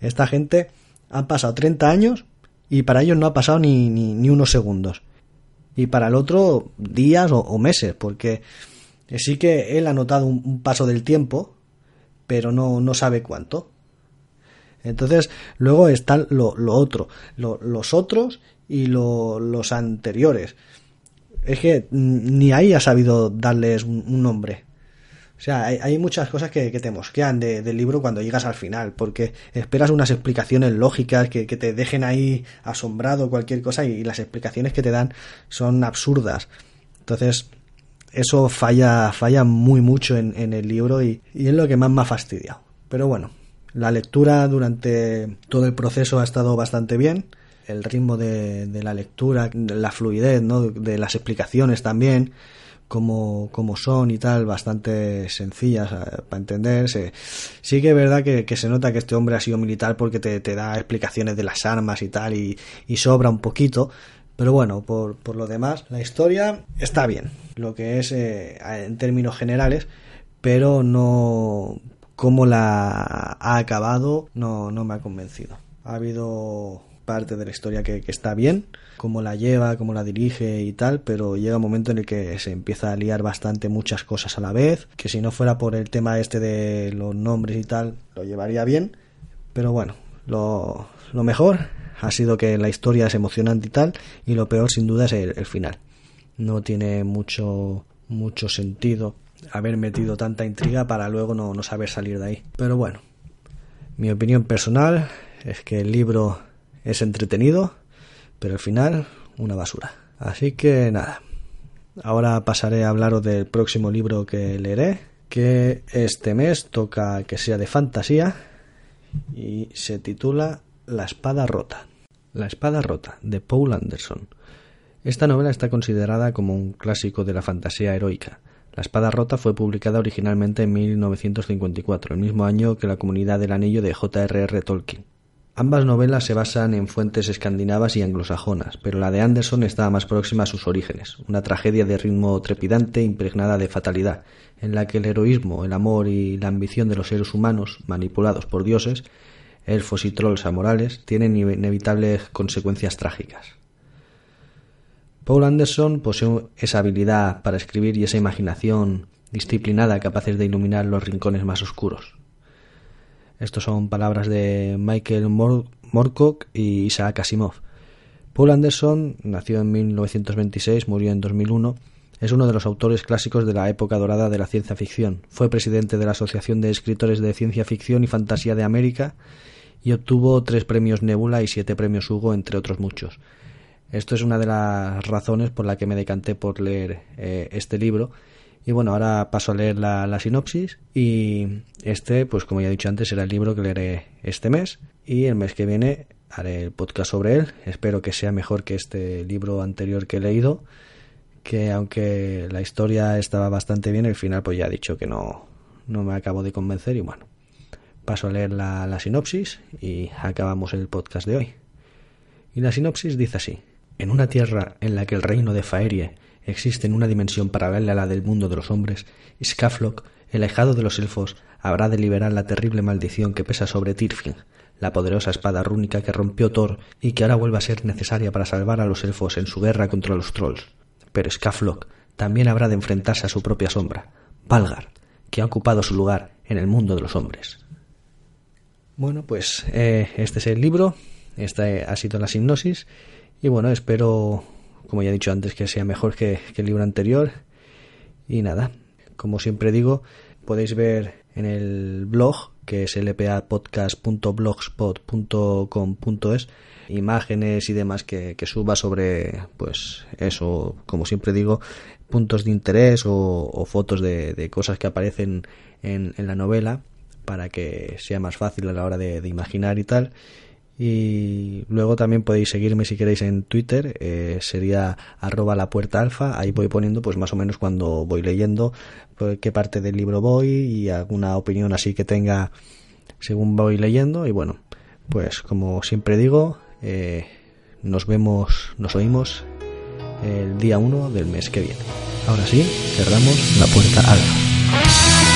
Esta gente han pasado 30 años y para ellos no ha pasado ni, ni, unos segundos. Y para el otro días o, meses, porque sí que él ha notado un, paso del tiempo, pero no, no sabe cuánto. Entonces, luego está lo, lo otro, los otros y los anteriores. Es que ni ahí ha sabido darles un nombre. O sea, hay, muchas cosas que, te mosquean del libro cuando llegas al final, porque esperas unas explicaciones lógicas que, te dejen ahí asombrado cualquier cosa y, las explicaciones que te dan son absurdas. Entonces, eso falla, falla muy mucho en, el libro y, es lo que más me ha fastidiado. Pero bueno, la lectura durante todo el proceso ha estado bastante bien. El ritmo de, de la lectura, la fluidez ¿no? de las explicaciones también como, como son y tal, bastante sencillas eh, para entenderse. Sí que es verdad que, se nota que este hombre ha sido militar porque te, da explicaciones de las armas y tal y, sobra un poquito. Pero bueno, por, por, lo demás, la historia está bien, lo que es eh, en términos generales, pero no como la ha acabado no, no me ha convencido. Ha habido parte de la historia que, está bien, cómo la lleva, cómo la dirige y tal, pero llega un momento en el que se empieza a liar bastante muchas cosas a la vez, que si no fuera por el tema este de los nombres y tal, lo llevaría bien, pero bueno, lo, mejor ha sido que la historia es emocionante y tal, y lo peor sin duda es el, final. No tiene mucho, mucho sentido haber metido tanta intriga para luego no, no saber salir de ahí. Pero bueno, mi opinión personal es que el libro es entretenido, pero al final una basura. Así que nada, ahora pasaré a hablaros del próximo libro que leeré, que este mes toca que sea de fantasía y se titula La espada rota. La espada rota, de Paul Anderson. Esta novela está considerada como un clásico de la fantasía heroica. La espada rota fue publicada originalmente en 1954, el mismo año que La comunidad del anillo de J.R.R. Tolkien. Ambas novelas se basan en fuentes escandinavas y anglosajonas, pero la de Anderson estaba más próxima a sus orígenes, una tragedia de ritmo trepidante impregnada de fatalidad, en la que el heroísmo, el amor y la ambición de los seres humanos, manipulados por dioses, elfos y trolls amorales, tienen inevitables consecuencias trágicas. Paul Anderson posee esa habilidad para escribir y esa imaginación disciplinada capaces de iluminar los rincones más oscuros. Estos son palabras de Michael Moorcock y Isaac Asimov. Paul Anderson nació en 1926, murió en 2001. Es uno de los autores clásicos de la época dorada de la ciencia ficción. Fue presidente de la Asociación de Escritores de Ciencia Ficción y Fantasía de América y obtuvo tres premios Nebula y siete premios Hugo, entre otros muchos. Esto es una de las razones por la que me decanté por leer eh, este libro y bueno, ahora paso a leer la, sinopsis y este, pues como ya he dicho antes, será el libro que leeré este mes y el mes que viene haré el podcast sobre él. Espero que sea mejor que este libro anterior que he leído, que aunque la historia estaba bastante bien, el final pues ya he dicho que no, no me acabo de convencer y bueno, paso a leer la, la sinopsis y acabamos el podcast de hoy. Y la sinopsis dice así. En una tierra en la que el reino de Faerie existe en una dimensión paralela a la del mundo de los hombres, Skaflock, el ahijado de los elfos, habrá de liberar la terrible maldición que pesa sobre Tirfing, la poderosa espada rúnica que rompió Thor y que ahora vuelve a ser necesaria para salvar a los elfos en su guerra contra los trolls. Pero Skaflock también habrá de enfrentarse a su propia sombra, Valgar, que ha ocupado su lugar en el mundo de los hombres. Bueno, pues eh, este es el libro, esta ha sido la sinopsis y bueno, espero como ya he dicho antes, que sea mejor que, el libro anterior. Y nada, como siempre digo, podéis ver en el blog, que es lpapodcast.blogspot.com.es, imágenes y demás que, suba sobre, pues eso, como siempre digo, puntos de interés o, fotos de, cosas que aparecen en, la novela para que sea más fácil a la hora de imaginar y tal. Y luego también podéis seguirme si queréis en Twitter, eh, sería arroba la puerta alfa, ahí voy poniendo pues más o menos cuando voy leyendo pues, qué parte del libro voy y alguna opinión así que tenga según voy leyendo y bueno, pues como siempre digo, eh, nos vemos, nos oímos el día 1 del mes que viene. Ahora sí, cerramos la puerta alfa.